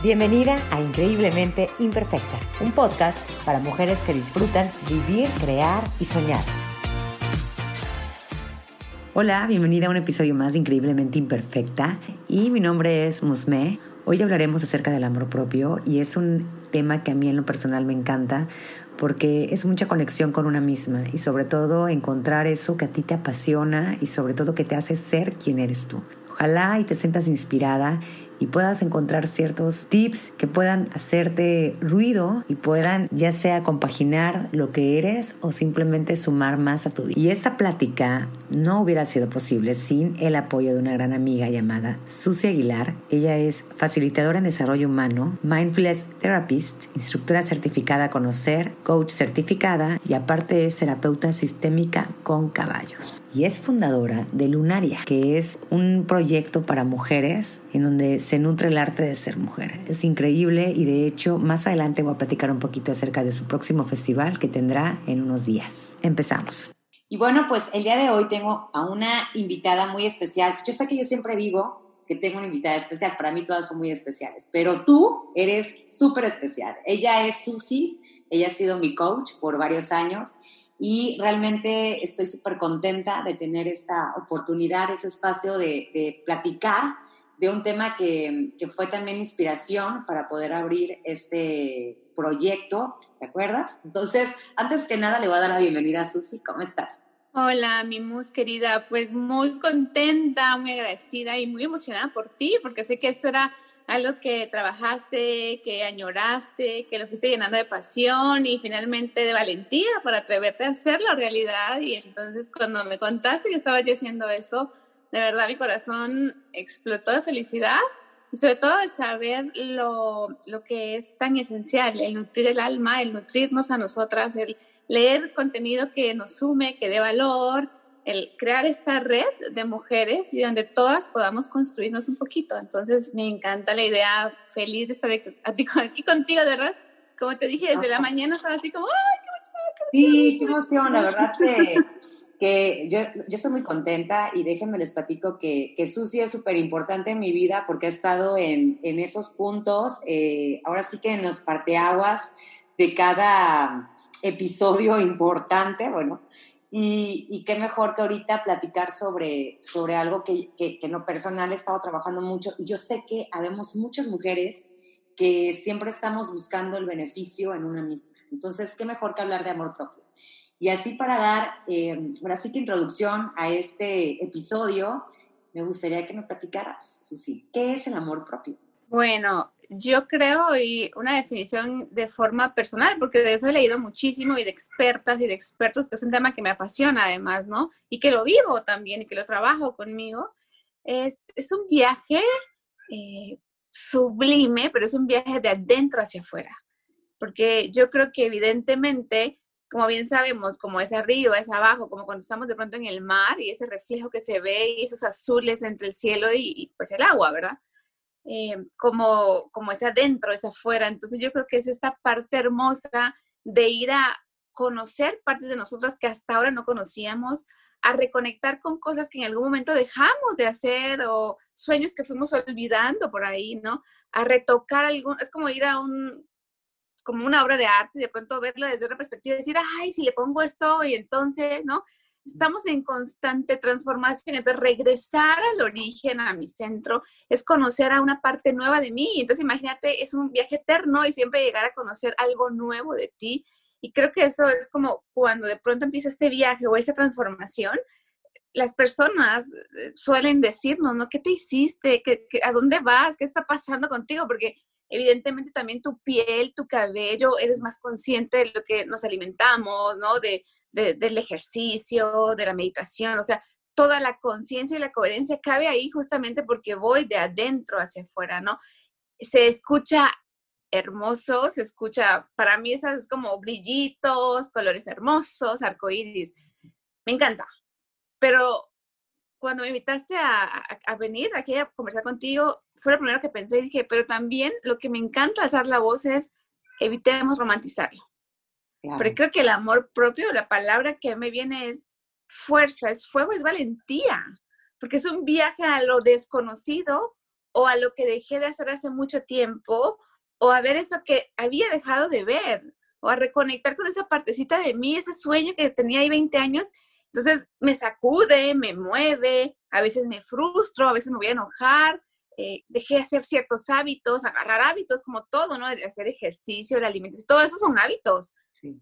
Bienvenida a Increíblemente Imperfecta, un podcast para mujeres que disfrutan vivir, crear y soñar. Hola, bienvenida a un episodio más de Increíblemente Imperfecta y mi nombre es Musme. Hoy hablaremos acerca del amor propio y es un tema que a mí en lo personal me encanta porque es mucha conexión con una misma y sobre todo encontrar eso que a ti te apasiona y sobre todo que te hace ser quien eres tú. Ojalá y te sientas inspirada y puedas encontrar ciertos tips que puedan hacerte ruido y puedan ya sea compaginar lo que eres o simplemente sumar más a tu vida. Y esta plática no hubiera sido posible sin el apoyo de una gran amiga llamada Susi Aguilar. Ella es facilitadora en desarrollo humano, mindfulness therapist, instructora certificada a conocer, coach certificada y aparte es terapeuta sistémica con caballos. Y es fundadora de Lunaria, que es un proyecto para mujeres en donde se nutre el arte de ser mujer. Es increíble y de hecho más adelante voy a platicar un poquito acerca de su próximo festival que tendrá en unos días. Empezamos. Y bueno, pues el día de hoy tengo a una invitada muy especial. Yo sé que yo siempre digo que tengo una invitada especial, para mí todas son muy especiales, pero tú eres súper especial. Ella es Susi, ella ha sido mi coach por varios años y realmente estoy súper contenta de tener esta oportunidad, ese espacio de, de platicar de un tema que, que, fue también inspiración para poder abrir este proyecto, ¿te acuerdas? Entonces, antes que nada, le voy a dar la bienvenida a Susi. ¿Cómo estás? Hola, mi mus querida. Pues muy contenta, muy agradecida y muy emocionada por ti, porque sé que esto era algo que trabajaste, que añoraste, que lo fuiste llenando de pasión y finalmente de valentía para atreverte a hacerlo realidad. Y entonces cuando me contaste que estabas haciendo esto, de verdad mi corazón explotó de felicidad y sobre todo de saber lo, lo, que es tan esencial, el nutrir el alma, el nutrirnos a nosotras, el leer contenido que nos sume, que dé valor, el crear esta red de mujeres y donde todas podamos construirnos un poquito. Entonces me encanta la idea, feliz de estar aquí, contigo, de verdad. Como te dije, desde la mañana estaba así como, ¡ay, qué emoción! Qué emoción! Sí, qué emoción, la verdad que que yo, yo estoy muy contenta y déjenme les platico que, que Susi es súper importante en mi vida porque ha estado en, en esos puntos, eh, ahora sí que en los parteaguas de cada episodio importante, bueno, y, y, qué mejor que ahorita platicar sobre, sobre algo que, que, que, en lo personal he estado trabajando mucho y yo sé que habemos muchas mujeres que siempre estamos buscando el beneficio en una misma. Entonces, qué mejor que hablar de amor propio. Y así para dar, eh, ahora sí que introducción a este episodio, me gustaría que me platicaras, sí, ¿qué es el amor propio? Bueno, yo creo y una definición de forma personal, porque de eso he leído muchísimo y de expertas y de expertos, que es un tema que me apasiona además, ¿no? Y que lo vivo también y que lo trabajo conmigo. Es, es un viaje eh, sublime, pero es un viaje de adentro hacia afuera, porque yo creo que evidentemente como bien sabemos, como es arriba, es abajo, como cuando estamos de pronto en el mar y ese reflejo que se ve y esos azules entre el cielo y, pues el agua, ¿verdad? Eh, como, como es adentro, es afuera. Entonces yo creo que es esta parte hermosa de ir a conocer partes de nosotras que hasta ahora no conocíamos, a reconectar con cosas que en algún momento dejamos de hacer o sueños que fuimos olvidando por ahí, ¿no? A retocar algún, es como ir a un, como una obra de arte y de pronto verla desde otra perspectiva y decir, ay, si le pongo esto y entonces, ¿no? Estamos en constante transformación, entonces regresar al origen, a mi centro, es conocer a una parte nueva de mí. Entonces imagínate, es un viaje eterno y siempre llegar a conocer algo nuevo de ti. Y creo que eso es como cuando de pronto empieza este viaje o esa transformación, las personas eh, suelen decirnos, ¿no? ¿Qué te hiciste? ¿Qué, a dónde vas? ¿Qué está pasando contigo? Porque evidentemente también tu piel, tu cabello, eres más consciente de lo que nos alimentamos, ¿no? De, del ejercicio, de la meditación, o sea, toda la conciencia y la coherencia cabe ahí justamente porque voy de adentro hacia afuera, ¿no? Se escucha hermoso, se escucha, para mí esas es como brillitos, colores hermosos, arcoíris. Me encanta. Pero cuando me invitaste a, a venir aquí a conversar contigo, fue lo primero que pensé y dije, pero también lo que me encanta alzar la voz es evitemos romantizarlo. Porque creo que el amor propio, la palabra que me viene es fuerza, es fuego, es valentía, porque es un viaje a lo desconocido o a lo que dejé de hacer hace mucho tiempo, o a ver eso que había dejado de ver, o a reconectar con esa partecita de mí, ese sueño que tenía ahí 20 años. Entonces me sacude, me mueve, a veces me frustro, a veces me voy a enojar, eh, dejé de hacer ciertos hábitos, agarrar hábitos como todo, ¿no? De hacer ejercicio, la alimentación, todo eso son hábitos.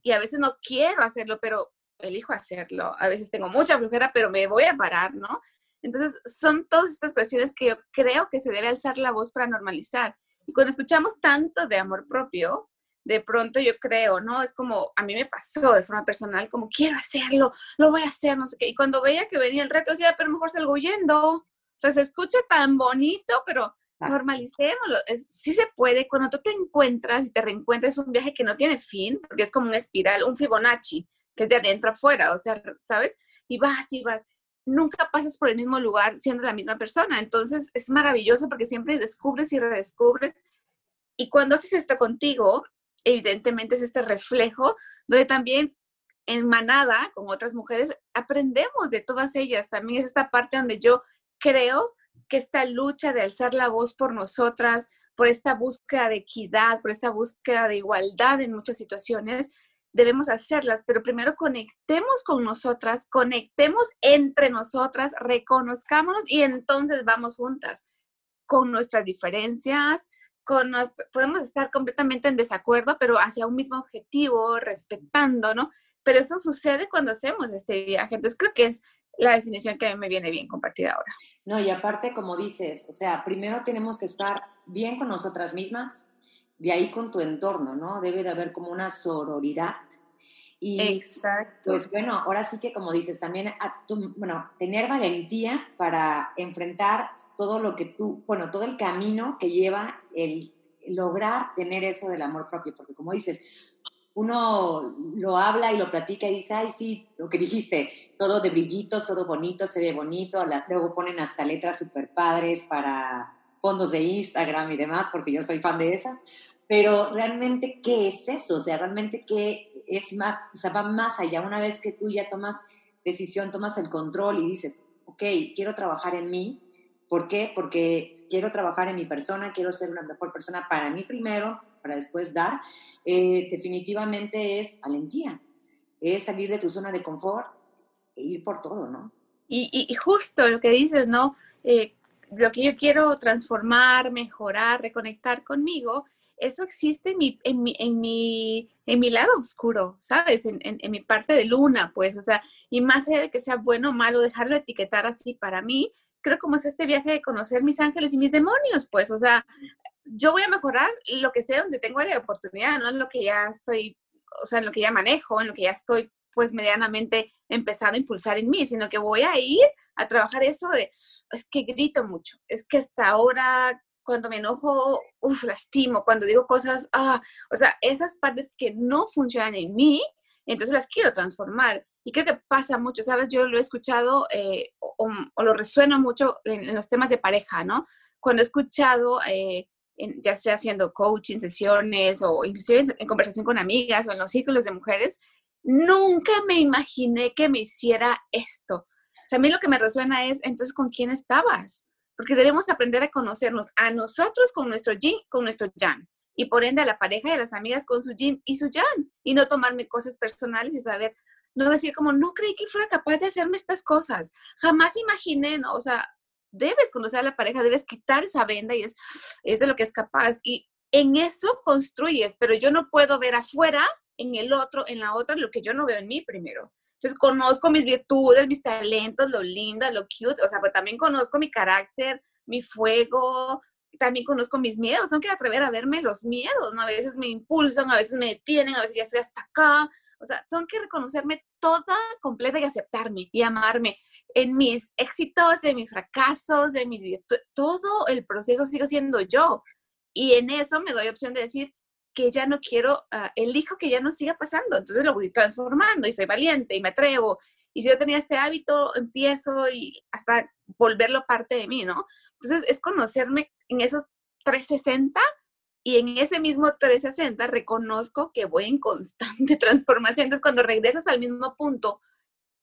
Y a veces no quiero hacerlo, pero elijo hacerlo. A veces tengo mucha flojera, pero me voy a parar, ¿no? Entonces, son todas estas cuestiones que yo creo que se debe alzar la voz para normalizar. Y cuando escuchamos tanto de amor propio, de pronto yo creo, ¿no? Es como, a mí me pasó de forma personal, como quiero hacerlo, lo voy a hacer, no sé qué. Y cuando veía que venía el reto, decía, pero mejor salgo huyendo. O sea, se escucha tan bonito, pero normalicémoslo. sí se puede. Cuando tú te encuentras y te reencuentras, es un viaje que no tiene fin, porque es como una espiral, un Fibonacci, que es de adentro afuera, o sea, ¿sabes? Y vas y vas nunca pasas por el mismo lugar siendo la misma persona. Entonces es maravilloso porque siempre descubres y redescubres. Y cuando haces esto contigo, evidentemente es este reflejo donde también en manada con otras mujeres aprendemos de todas ellas. También es esta parte donde yo creo que esta lucha de alzar la voz por nosotras, por esta búsqueda de equidad, por esta búsqueda de igualdad en muchas situaciones, debemos hacerlas, pero primero conectemos con nosotras, conectemos entre nosotras, reconozcámonos y entonces vamos juntas con nuestras diferencias, con podemos estar completamente en desacuerdo, pero hacia un mismo objetivo, respetando, ¿no? Pero eso sucede cuando hacemos este viaje. Entonces creo que es la definición que a mí me viene bien compartir ahora. No, y aparte, como dices, o sea, primero tenemos que estar bien con nosotras mismas, de ahí con tu entorno, ¿no? Debe de haber como una sororidad. Y Exacto. pues bueno, ahora sí que como dices, también, bueno, tener valentía para enfrentar todo lo que tú, bueno, todo el camino que lleva el lograr tener eso del amor propio, porque como dices, uno lo habla y lo platica y dice, ay, sí, lo que dijiste, todo de brillitos, todo bonito, se ve bonito, luego ponen hasta letras súper padres para fondos de Instagram y demás, porque yo soy fan de esas, pero realmente, ¿qué es eso? O sea, realmente, ¿qué es más? O sea, va más allá. Una vez que tú ya tomas decisión, tomas el control y dices, ok, quiero trabajar en mí. ¿Por qué? Porque quiero trabajar en mi persona, quiero ser una mejor persona para mí primero, para después dar. Eh, definitivamente es valentía, es salir de tu zona de confort e ir por todo, ¿no? Y, y, justo lo que dices, ¿no? Eh, lo que yo quiero transformar, mejorar, reconectar conmigo, eso existe en mi, en mi, en mi, en mi lado oscuro, ¿sabes? En, en, mi parte de luna, pues, o sea, y más allá de que sea bueno o malo, dejarlo etiquetar así para mí, creo como es este viaje de conocer mis ángeles y mis demonios, pues, o sea, yo voy a mejorar lo que sé donde tengo área de oportunidad, no en lo que ya estoy, o sea, en lo que ya manejo, en lo que ya estoy, pues, medianamente empezando a impulsar en mí, sino que voy a ir a trabajar eso de, es que grito mucho, es que hasta ahora cuando me enojo, uff, lastimo, cuando digo cosas, ah, o sea, esas partes que no funcionan en mí, entonces las quiero transformar. Y creo que pasa mucho, ¿sabes? Yo lo he escuchado eh, o, lo resueno mucho en, los temas de pareja, ¿no? Cuando he escuchado, eh, ya sea haciendo coaching, sesiones o inclusive en conversación con amigas o en los círculos de mujeres, nunca me imaginé que me hiciera esto. O sea, a mí lo que me resuena es, entonces, ¿con quién estabas? Porque debemos aprender a conocernos a nosotros con nuestro yin, con nuestro yang. Y por ende a la pareja y a las amigas con su yin y su yang. Y no tomarme cosas personales y saber, no decir como, no creí que fuera capaz de hacerme estas cosas. Jamás imaginé, ¿no? O sea, debes conocer a la pareja, debes quitar esa venda y es, es de lo que es capaz. Y en eso construyes, pero yo no puedo ver afuera, en el otro, en la otra, lo que yo no veo en mí primero. Entonces conozco mis virtudes, mis talentos, lo linda, lo cute, o sea, pues también conozco mi carácter, mi fuego, también conozco mis miedos, tengo que atrever a verme los miedos, ¿no? A veces me impulsan, a veces me detienen, a veces ya estoy hasta acá, o sea, tengo que reconocerme toda, completa y aceptarme y amarme en mis éxitos, en mis fracasos, en mis virtudes, todo el proceso sigo siendo yo. Y en eso me doy opción de decir, que ya no quiero, uh, elijo que ya no siga pasando, entonces lo voy transformando y soy valiente y me atrevo. Y si yo tenía este hábito, empiezo y hasta volverlo parte de mí, ¿no? Entonces es conocerme en esos 360 y en ese mismo 360 reconozco que voy en constante transformación. Entonces cuando regresas al mismo punto,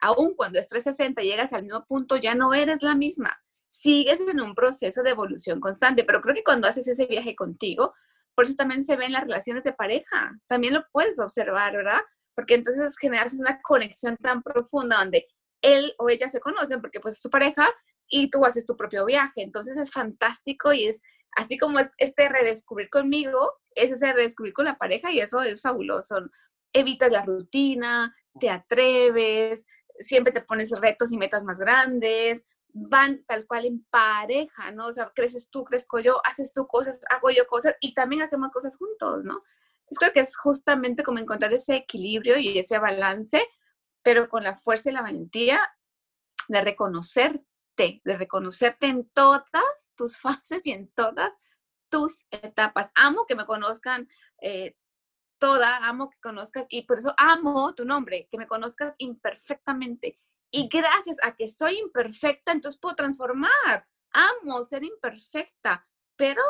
aún cuando es 360 llegas al mismo punto, ya no eres la misma. sigues en un proceso de evolución constante, pero creo que cuando haces ese viaje contigo, por eso también se ven las relaciones de pareja, también lo puedes observar, ¿verdad? Porque entonces generas una conexión tan profunda donde él o ella se conocen porque pues es tu pareja y tú haces tu propio viaje. Entonces es fantástico y es así como es este redescubrir conmigo, es ese redescubrir con la pareja y eso es fabuloso. Evitas la rutina, te atreves, siempre te pones retos y metas más grandes, van tal cual en pareja, ¿no? O sea, creces tú, crezco yo, haces tú cosas, hago yo cosas y también hacemos cosas juntos, ¿no? Entonces creo que es justamente como encontrar ese equilibrio y ese balance, pero con la fuerza y la valentía de reconocerte, de reconocerte en todas tus fases y en todas tus etapas. Amo que me conozcan eh, toda, amo que conozcas y por eso amo tu nombre, que me conozcas imperfectamente y gracias a que soy imperfecta, entonces puedo transformar. Amo ser imperfecta, pero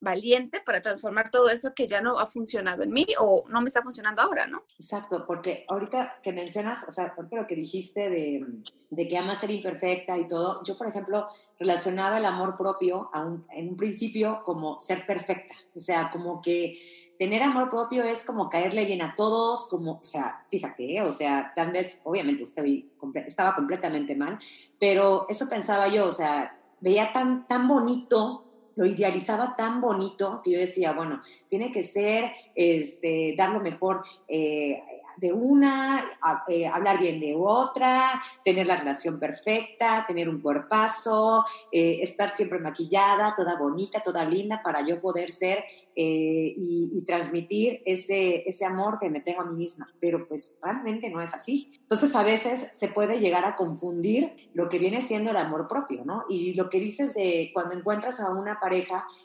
valiente para transformar todo eso que ya no ha funcionado en mí o no me está funcionando ahora, ¿no? Exacto, porque ahorita que mencionas, o sea, porque lo que dijiste de, de, que amas ser imperfecta y todo, yo, por ejemplo, relacionaba el amor propio a un, en un principio como ser perfecta, o sea, como que tener amor propio es como caerle bien a todos, como, o sea, fíjate, ¿eh? o sea, tal vez, obviamente estoy, estaba completamente mal, pero eso pensaba yo, o sea, veía tan, tan bonito lo idealizaba tan bonito que yo decía, bueno, tiene que ser este, dar lo mejor eh, de una, eh, hablar bien de otra, tener la relación perfecta, tener un cuerpazo, eh, estar siempre maquillada, toda bonita, toda linda, para yo poder ser eh, y, y, transmitir ese, ese amor que me tengo a mí misma. Pero pues realmente no es así. Entonces a veces se puede llegar a confundir lo que viene siendo el amor propio, ¿no? Y lo que dices de cuando encuentras a una pareja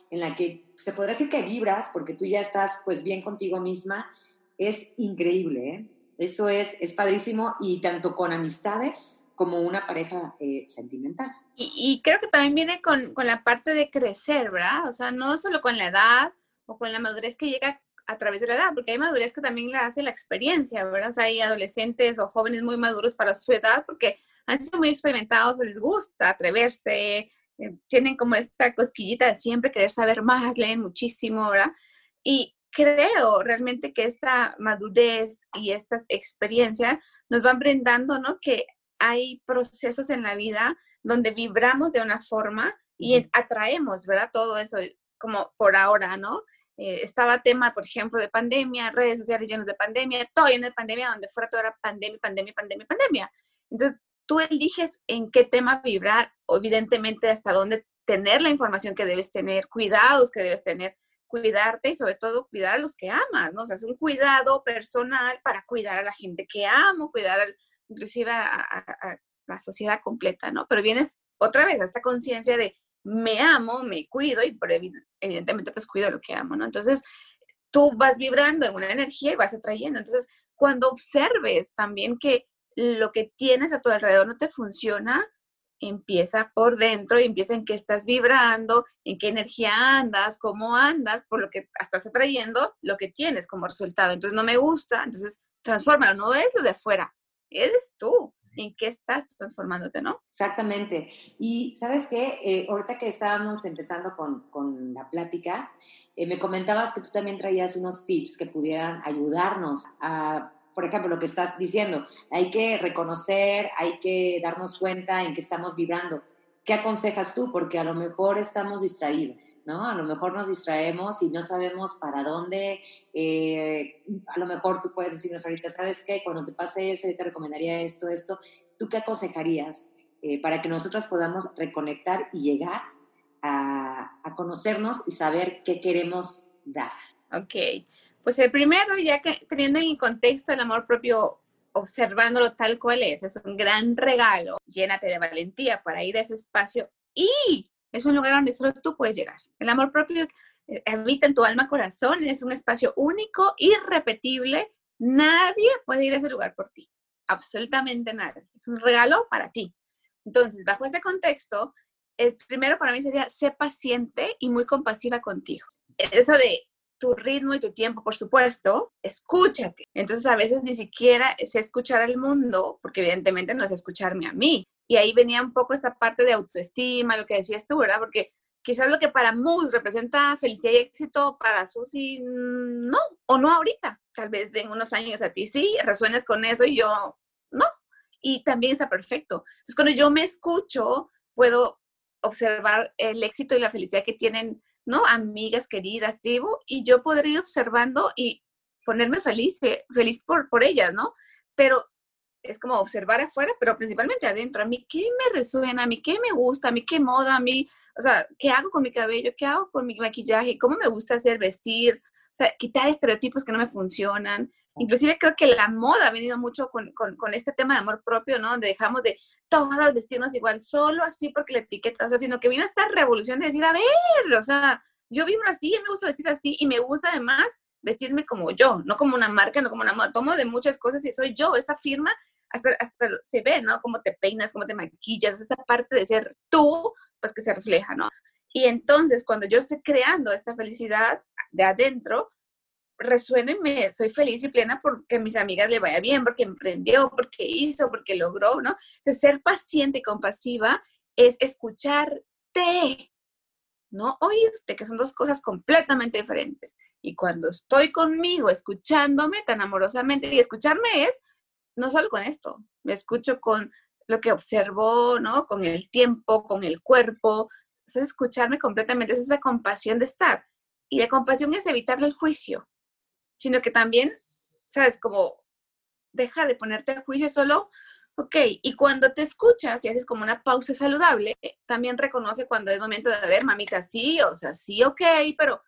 en la que se podría decir que vibras porque tú ya estás pues bien contigo misma, es increíble, ¿eh? Eso es, es padrísimo y tanto con amistades como una pareja eh, sentimental. Y, creo que también viene con, con, la parte de crecer, ¿verdad? O sea, no solo con la edad o con la madurez que llega a través de la edad, porque hay madurez que también la hace la experiencia, ¿verdad? O sea, hay adolescentes o jóvenes muy maduros para su edad porque han sido muy experimentados, les gusta atreverse, eh, tienen como esta cosquillita de siempre querer saber más, leen muchísimo, ¿verdad? Y, creo realmente que esta madurez y estas experiencias nos van brindando, ¿no? Que hay procesos en la vida donde vibramos de una forma y atraemos, ¿verdad? Todo eso, como por ahora, ¿no? Eh, estaba tema, por ejemplo, de pandemia, redes sociales llenas de pandemia, todo lleno de pandemia, donde fuera todo era pandemia, pandemia, pandemia, pandemia. Entonces, tú eliges en qué tema vibrar, evidentemente hasta dónde tener la información que debes tener, cuidados que debes tener, cuidarte y sobre todo cuidar a los que amas, ¿no? O sea, es un cuidado personal para cuidar a la gente que amo, cuidar inclusive a, la sociedad completa, ¿no? Pero vienes otra vez a esta conciencia de me amo, me cuido y evidentemente pues cuido lo que amo, ¿no? Entonces, tú vas vibrando en una energía y vas atrayendo. Entonces, cuando observes también que lo que tienes a tu alrededor no te funciona, empieza por dentro y empieza en qué estás vibrando, en qué energía andas, cómo andas, por lo que estás atrayendo lo que tienes como resultado. Entonces no me gusta, entonces transfórmalo, no es lo de afuera, eres tú. ¿En qué estás transformándote, no? Exactamente. Y sabes qué, eh, ahorita que estábamos empezando con, con la plática, eh, me comentabas que tú también traías unos tips que pudieran ayudarnos a por ejemplo, lo que estás diciendo, hay que reconocer, hay que darnos cuenta en que estamos vibrando. ¿Qué aconsejas tú? Porque a lo mejor estamos distraídos, ¿no? A lo mejor nos distraemos y no sabemos para dónde. Eh, a lo mejor tú puedes decirnos ahorita, ¿sabes qué? Cuando te pase eso, yo te recomendaría esto, esto. ¿Tú qué aconsejarías eh, para que nosotras podamos reconectar y llegar a, a conocernos y saber qué queremos dar? Ok. Pues el primero, ya que teniendo en contexto el amor propio, observándolo tal cual es, es un gran regalo. Llénate de valentía para ir a ese espacio y es un lugar donde solo tú puedes llegar. El amor propio es, eh, habita en tu alma corazón, es un espacio único, irrepetible. Nadie puede ir a ese lugar por ti. Absolutamente nadie. Es un regalo para ti. Entonces, bajo ese contexto, el primero para mí sería ser paciente y muy compasiva contigo. Eso de tu ritmo y tu tiempo, por supuesto, escúchate. Entonces a veces ni siquiera sé escuchar al mundo, porque evidentemente no es escucharme a mí. Y ahí venía un poco esa parte de autoestima, lo que decías tú, ¿verdad? Porque quizás lo que para Mus representa felicidad y éxito, para Susi no, o no ahorita. Tal vez en unos años a ti sí, resuenes con eso y yo no. Y también está perfecto. Entonces, cuando yo me escucho, puedo observar el éxito y la felicidad que tienen, ¿no? Amigas queridas, tribu, y yo podré ir observando y ponerme feliz, eh, feliz por, por ellas, ¿no? Pero es como observar afuera, pero principalmente adentro. A mí, ¿qué me resuena? A mí, ¿qué me gusta? A mí, ¿qué moda? A mí, o sea, ¿qué hago con mi cabello? ¿Qué hago con mi maquillaje? ¿Cómo me gusta hacer vestir? O sea, quitar estereotipos que no me funcionan. Inclusive creo que la moda ha venido mucho con, con, con, este tema de amor propio, ¿no? Donde dejamos de todas vestirnos igual, solo así porque la etiqueta, o sea, sino que vino esta revolución de decir, a ver, o sea, yo vivo así, me gusta vestir así y me gusta además vestirme como yo, no como una marca, no como una moda, tomo de muchas cosas y soy yo, esa firma hasta, hasta se ve, ¿no? Cómo te peinas, cómo te maquillas, esa parte de ser tú, pues que se refleja, ¿no? Y entonces cuando yo estoy creando esta felicidad de adentro, resuéneme, soy feliz y plena porque a mis amigas le vaya bien, porque emprendió, porque hizo, porque logró, ¿no? Entonces, ser paciente y compasiva es escucharte, no oírte, que son dos cosas completamente diferentes. Y cuando estoy conmigo, escuchándome tan amorosamente, y escucharme es no solo con esto, me escucho con lo que observo, ¿no? Con el tiempo, con el cuerpo, es escucharme completamente, es esa compasión de estar. Y la compasión es evitarle el juicio, sino que también, ¿sabes? Como deja de ponerte a juicio solo, ok, y cuando te escuchas y haces como una pausa saludable, también reconoce cuando es momento de ver, mamita, sí, o sea, sí, ok, pero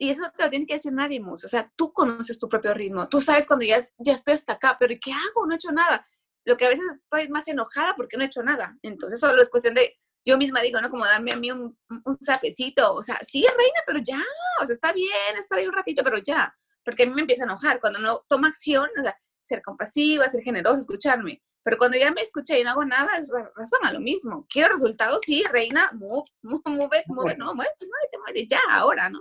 y eso no te lo tiene que decir nadie, Mus. O sea, tú conoces tu propio ritmo. Tú sabes cuando ya, ya estoy hasta acá, pero ¿qué hago? No he hecho nada. Lo que a veces estoy más enojada porque no he hecho nada. Entonces, solo es cuestión de, yo misma digo, ¿no? Como darme a mí un, un zapecito. O sea, sí, reina, pero ya. O sea, está bien estar ahí un ratito, pero ya. Porque a mí me empieza a enojar cuando no toma acción. O sea, ser compasiva, ser generosa, escucharme. Pero cuando ya me escuché y no hago nada, es razón a lo mismo. Quiero resultados, sí, reina, move, move, move, move, no, muévete, muévete, muévete, ya, ahora, ¿no?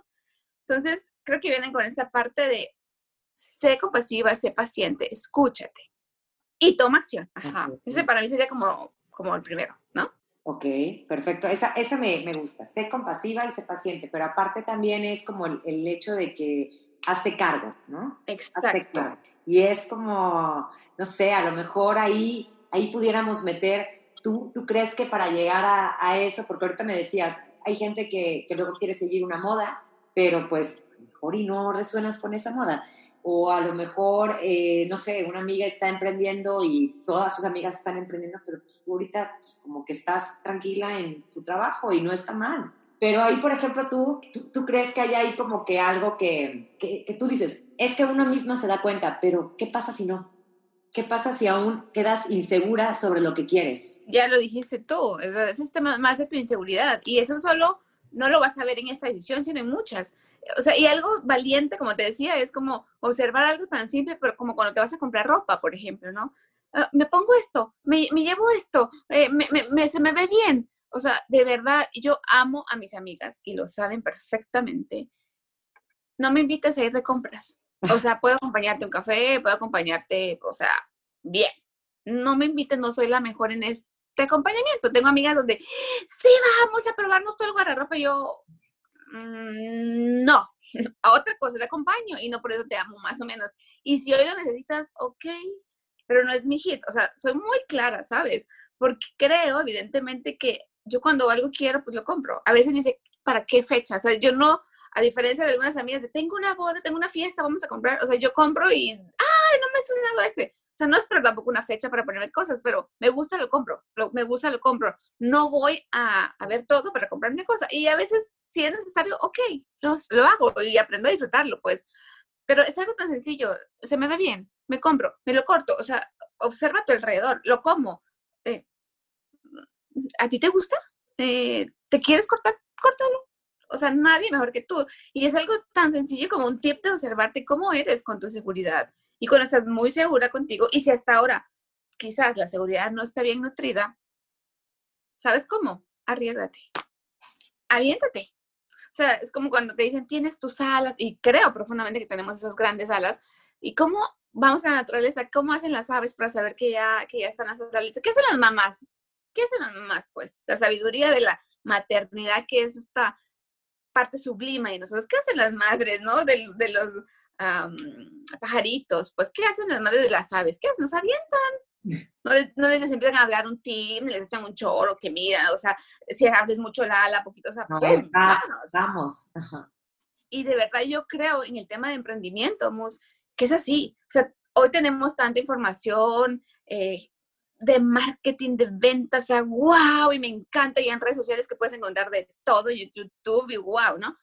Entonces, creo que vienen con esta parte de sé compasiva, sé paciente, escúchate y toma acción. Ajá. Ese para mí sería como, como el primero, ¿no? Ok, perfecto. Esa, esa me, me, gusta. Sé compasiva y sé paciente, pero aparte también es como el, el hecho de que hazte cargo, ¿no? Exacto. Y es como, no sé, a lo mejor ahí, ahí pudiéramos meter, ¿tú, tú crees que para llegar a, a eso, porque ahorita me decías, hay gente que, que luego quiere seguir una moda, pero pues mejor y no resuenas con esa moda. O a lo mejor, eh, no sé, una amiga está emprendiendo y todas sus amigas están emprendiendo, pero pues, tú ahorita pues, como que estás tranquila en tu trabajo y no está mal. Pero ahí, por ejemplo, tú, tú, crees que hay ahí como que algo que, que, que tú dices, es que uno mismo se da cuenta, pero ¿qué pasa si no? ¿Qué pasa si aún quedas insegura sobre lo que quieres? Ya lo dijiste tú, es este más de tu inseguridad y eso solo no lo vas a ver en esta decisión, sino en muchas. O sea, y algo valiente, como te decía, es como observar algo tan simple, pero como cuando te vas a comprar ropa, por ejemplo, ¿no? Ah, me pongo esto, me, me llevo esto, eh, me, me, se me ve bien. O sea, de verdad, yo amo a mis amigas y lo saben perfectamente. No me invites a ir de compras. O sea, puedo acompañarte a un café, puedo acompañarte, o sea, bien. No me invites, no soy la mejor en esto de acompañamiento. Tengo amigas donde, sí, vamos a probarnos todo el guardarropa. Yo, mm, no, a otra cosa te acompaño y no por eso te amo, más o menos. Y si hoy lo necesitas, ok, pero no es mi hit. O sea, soy muy clara, ¿sabes? Porque creo, evidentemente, que yo cuando algo quiero, pues lo compro. A veces dice, ¿para qué fecha? O sea, yo no, a diferencia de algunas amigas de, tengo una boda, tengo una fiesta, vamos a comprar. O sea, yo compro y, ay, no me he estrenado este. O sea, no espero tampoco una fecha para ponerme cosas, pero me gusta, lo compro, me gusta, lo compro. No voy a, a, ver todo para comprarme cosas. Y a veces, si es necesario, ok, lo, lo hago y aprendo a disfrutarlo, pues. Pero es algo tan sencillo, se me ve bien, me compro, me lo corto, o sea, observa tu alrededor, lo como. ¿A ti te gusta? Eh, ¿Te quieres cortar? Córtalo. O sea, nadie mejor que tú. Y es algo tan sencillo como un tip de observarte cómo eres con tu seguridad y cuando estás muy segura contigo, y si hasta ahora quizás la seguridad no está bien nutrida, ¿sabes cómo? Arriesgate. Aviéntate. O sea, es como cuando te dicen, tienes tus alas, y creo profundamente que tenemos esas grandes alas, y cómo vamos a la naturaleza, cómo hacen las aves para saber que ya, que ya están las alas ¿Qué hacen las mamás? ¿Qué hacen las mamás? Pues la sabiduría de la maternidad, que es esta parte sublime de nosotros. ¿Qué hacen las madres, no? De, de los pajaritos, pues, ¿qué hacen las madres de las aves? ¿Qué hacen? Nos avientan. No les, no les empiezan a hablar un team, les echan un choro, que mira, o sea, si abres mucho la ala, poquito, o sea, vamos. Y de verdad yo creo en el tema de emprendimiento, que es así. O sea, hoy tenemos tanta información eh, de marketing, de ventas, o sea, wow, y me encanta, y en redes sociales que puedes encontrar de todo, YouTube y wow, ¿no?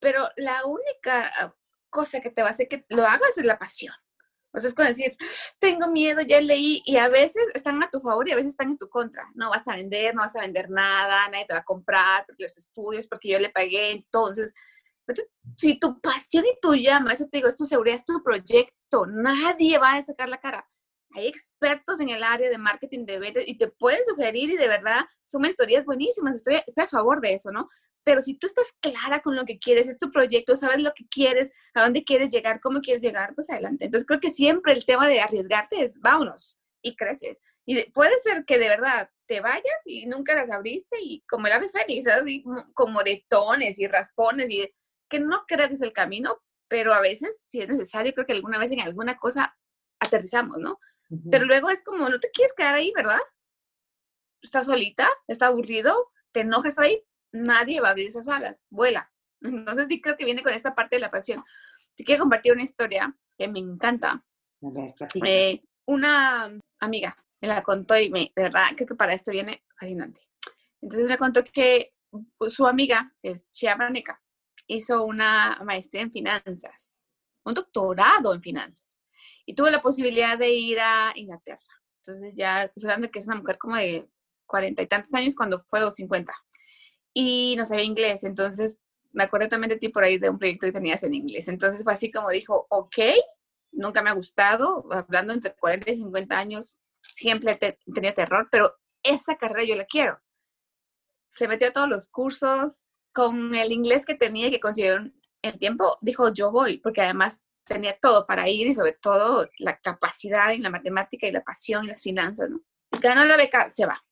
Pero la única cosa que te va a hacer que lo hagas es la pasión. O sea, es como decir, tengo miedo, ya leí, y a veces están a tu favor y a veces están en tu contra. No vas a vender, no vas a vender nada, nadie te va a comprar, porque los estudios, porque yo le pagué. Entonces, si tu pasión y tu llama, eso te digo, es tu seguridad, es tu proyecto, nadie va a sacar la cara. Hay expertos en el área de marketing de ventas y te pueden sugerir y de verdad son mentorías buenísimas, estoy, estoy a favor de eso, ¿no? Pero si tú estás clara con lo que quieres, es tu proyecto, sabes lo que quieres, a dónde quieres llegar, cómo quieres llegar, pues adelante. Entonces creo que siempre el tema de arriesgarte es vámonos y creces. Y puede ser que de verdad te vayas y nunca las abriste y como el ave fénix, así con moretones y raspones y que no creo que es el camino, pero a veces si es necesario, creo que alguna vez en alguna cosa aterrizamos, ¿no? Pero luego es como, no te quieres quedar ahí, ¿verdad? Estás solita, está aburrido, te enojas estar ahí, nadie va a abrir esas alas, vuela. Entonces sí creo que viene con esta parte de la pasión. Te quiero compartir una historia que me encanta. eh, una amiga me la contó y me, de verdad, creo que para esto viene fascinante. Entonces me contó que pues, su amiga, que es Chiabaneca, hizo una maestría en finanzas, un doctorado en finanzas, y tuvo la posibilidad de ir a Inglaterra. Entonces ya estoy hablando de que es una mujer como de cuarenta y tantos años cuando fue o cincuenta y no sabía inglés. Entonces, me acuerdo también de ti por ahí de un proyecto que tenías en inglés. Entonces fue así como dijo, ok, nunca me ha gustado, hablando entre 40 y 50 años, siempre tenía terror, pero esa carrera yo la quiero. Se metió a todos los cursos, con el inglés que tenía y que consiguió el tiempo, dijo, yo voy, porque además tenía todo para ir y sobre todo la capacidad en la matemática y la pasión y las finanzas, ¿no? Ganó la beca, se va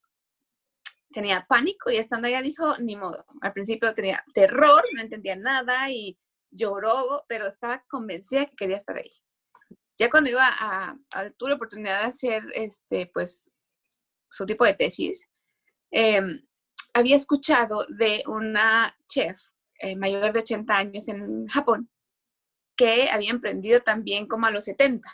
tenía pánico y estando allá dijo, ni modo. Al principio tenía terror, no entendía nada y lloró, pero estaba convencida que quería estar ahí. Ya cuando iba a, tuve la oportunidad de hacer este, pues, su tipo de tesis, em, había escuchado de una chef eh, mayor de 80 años en Japón que había emprendido también como a los 70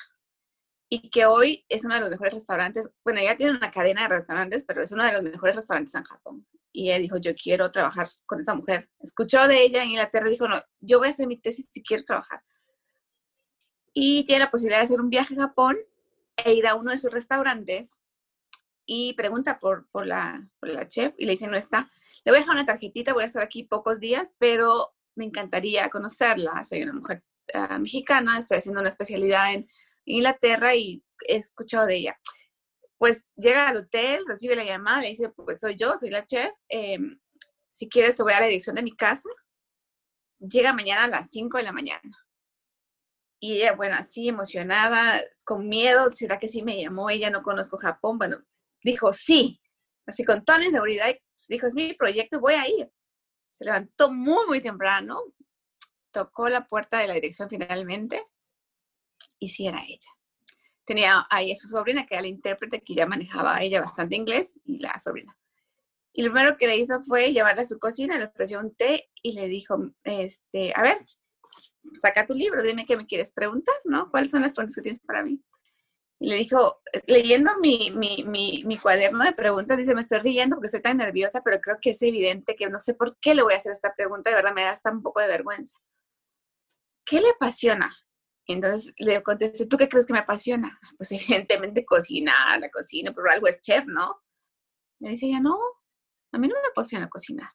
y que hoy es uno de los mejores restaurantes, bueno, ella tiene una cadena de restaurantes, pero es uno de los mejores restaurantes en Japón. Y ella dijo, yo quiero trabajar con esa mujer. Escuchó de ella en Inglaterra y dijo, no, yo voy a hacer mi tesis si quiero trabajar. Y tiene la posibilidad de hacer un viaje a Japón e ir a uno de sus restaurantes y pregunta por, por, la, por la chef y le dice, no está. Le voy a dejar una tarjetita, voy a estar aquí pocos días, pero me encantaría conocerla. Soy una mujer ah, mexicana, estoy haciendo una especialidad en Inglaterra y he escuchado de ella. Pues llega al hotel, recibe la llamada, le dice, pues soy yo, soy la chef, em, si quieres te voy a la dirección de mi casa. Llega mañana a las 5 de la mañana. Y ella, bueno, así emocionada, con miedo, ¿será que sí me llamó? Ella no conozco Japón. Bueno, dijo sí, así con toda la inseguridad, dijo, es mi proyecto, voy a ir. Se levantó muy, muy temprano, tocó la puerta de la dirección finalmente y si era ella. Tenía ahí a su sobrina, que era la intérprete, que ya manejaba ella bastante inglés, y la sobrina. Y lo primero que le hizo fue llevarla a su cocina, le ofreció un té y le dijo, este, a ver, saca tu libro, dime qué me quieres preguntar, ¿no? ¿Cuáles son las preguntas que tienes para mí? Y le dijo, leyendo mi, mi, mi, mi, cuaderno de preguntas, dice, me estoy riendo porque estoy tan nerviosa, pero creo que es evidente que no sé por qué le voy a hacer esta pregunta, de verdad me da hasta un poco de vergüenza. ¿Qué le apasiona? entonces le contesté, ¿tú qué crees que me apasiona? Pues evidentemente cocinar, la cocina, pero algo es chef, ¿no? Le dice ella, no, a mí no me apasiona cocinar.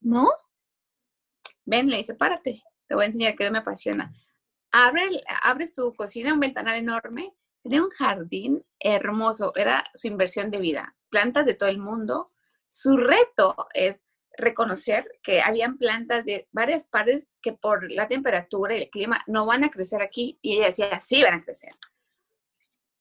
¿No? Ven, le dice, párate, te voy a enseñar qué me apasiona. Abre, abre su cocina, un ventanal enorme, tenía un jardín hermoso, era su inversión de vida, plantas de todo el mundo. Su reto es reconocer que habían plantas de varias partes que por la temperatura y el clima no van a crecer aquí y ella decía, sí van a crecer.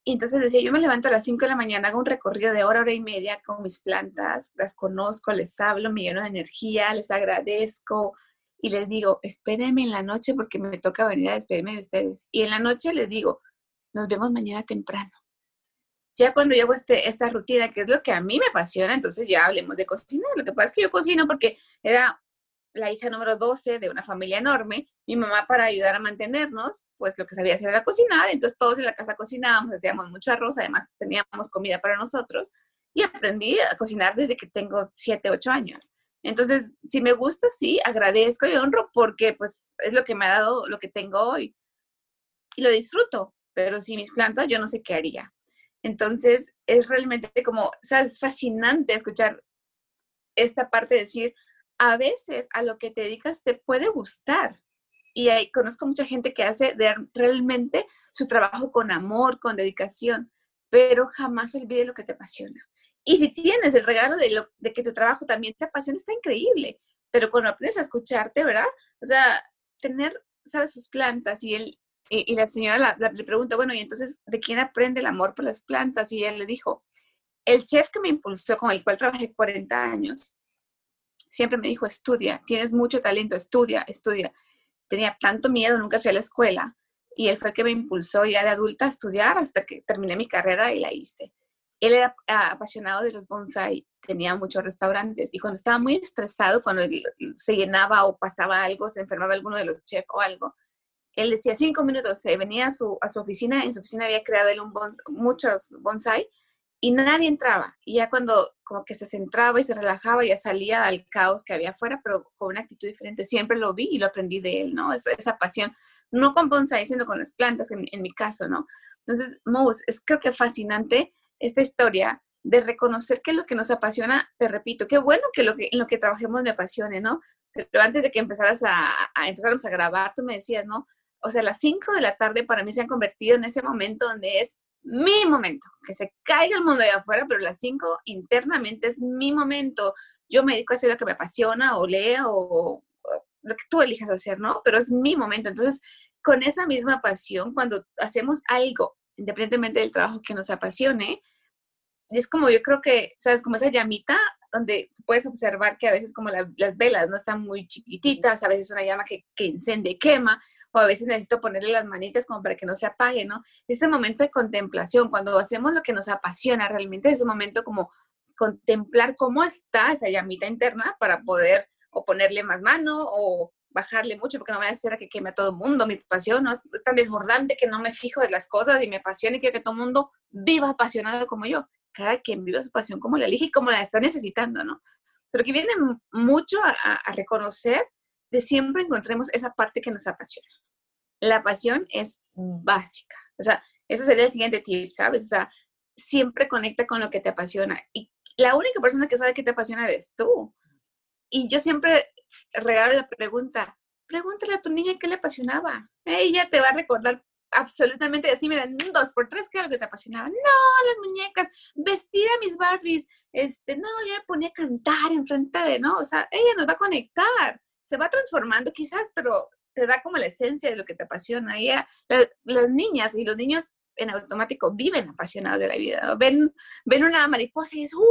Y entonces decía, yo me levanto a las 5 de la mañana, hago un recorrido de hora, hora y media con mis plantas, las conozco, les hablo, me lleno de energía, les agradezco y les digo, espérenme en la noche porque me toca venir a despedirme de ustedes. Y en la noche les digo, nos vemos mañana temprano. Ya cuando llevo este, esta rutina, que es lo que a mí me apasiona, entonces ya hablemos de cocinar. Lo que pasa es que yo cocino porque era la hija número 12 de una familia enorme, mi mamá para ayudar a mantenernos, pues lo que sabía hacer era cocinar, entonces todos en la casa cocinábamos, hacíamos mucho arroz, además teníamos comida para nosotros y aprendí a cocinar desde que tengo 7, 8 años. Entonces, si me gusta, sí, agradezco y honro porque pues es lo que me ha dado lo que tengo hoy y lo disfruto, pero si mis plantas yo no sé qué haría. Entonces, es realmente como, o sea, es fascinante escuchar esta parte de decir, a veces a lo que te dedicas te puede gustar. Y ahí conozco mucha gente que hace realmente su trabajo con amor, con dedicación, pero jamás olvide lo que te apasiona. Y si tienes el regalo de, de que tu trabajo también te apasiona, está increíble. Pero cuando aprendes a escucharte, ¿verdad? O sea, tener, ¿sabes? Sus plantas y él, y, la señora le pregunta, bueno, ¿y entonces de quién aprende el amor por las plantas? Y él le dijo, el chef que me impulsó, con el cual trabajé 40 años, siempre me dijo, estudia, tienes mucho talento, estudia, estudia. Tenía tanto miedo, nunca fui a la escuela y él fue el que me impulsó ya de adulta a estudiar hasta que terminé mi carrera y la hice. Él era apasionado de los bonsai, tenía muchos restaurantes y cuando estaba muy estresado, cuando se llenaba o pasaba algo, se enfermaba alguno de los chefs o algo, él decía cinco minutos, se venía a su, a su oficina, en su oficina había creado él un muchos bonsai y nadie entraba. Y ya cuando como que se centraba y se relajaba, ya salía al caos que había afuera, pero con una actitud diferente. Siempre lo vi y lo aprendí de él, ¿no? Esa, esa pasión, no con bonsai, sino con las plantas, en, mi caso, ¿no? Entonces, Mous, es creo que fascinante esta historia de reconocer que lo que nos apasiona, te repito, qué bueno que lo que en lo que trabajemos me apasione, ¿no? Pero antes de que empezaras a, a empezáramos a grabar, tú me decías, ¿no? O sea, las 5 de la tarde para mí se han convertido en ese momento donde es mi momento, que se caiga el mundo allá afuera, pero las cinco internamente es mi momento. Yo me dedico a hacer lo que me apasiona o leo o, lo que tú elijas hacer, ¿no? Pero es mi momento. Entonces, con esa misma pasión, cuando hacemos algo, independientemente del trabajo que nos apasione, es como yo creo que, ¿sabes? Como esa llamita donde puedes observar que a veces como las velas no están muy chiquititas, a veces una llama que, que incende, quema, o a veces necesito ponerle las manitas como para que no se apague, ¿no? Este momento de contemplación, cuando hacemos lo que nos apasiona realmente, es un momento como contemplar cómo está esa llamita interna para poder o ponerle más mano o bajarle mucho porque no voy a hacer a que queme a todo el mundo. Mi pasión ¿no? es tan desbordante que no me fijo de las cosas y me apasiona y quiero que todo el mundo viva apasionado como yo. Cada quien viva su pasión como la elige y como la está necesitando, ¿no? Pero que viene mucho a reconocer de siempre encontremos esa parte que nos apasiona. La pasión es básica. O sea, ese sería el siguiente tip, ¿sabes? O sea, siempre conecta con lo que te apasiona. Y la única persona que sabe que te apasiona eres tú. Y yo siempre regalo la pregunta, pregúntale a tu niña qué le apasionaba. Ella te va a recordar absolutamente así, mira, dos por tres, ¿qué era lo que te apasionaba? No, las muñecas, vestir a mis Barbies, este, no, yo me ponía a cantar enfrente de, ¿no? O sea, ella nos va a conectar se va transformando quizás, pero te da como la esencia de lo que te apasiona. Y las niñas y los niños en automático viven apasionados de la vida. Ven, ven una mariposa y es ¡wow!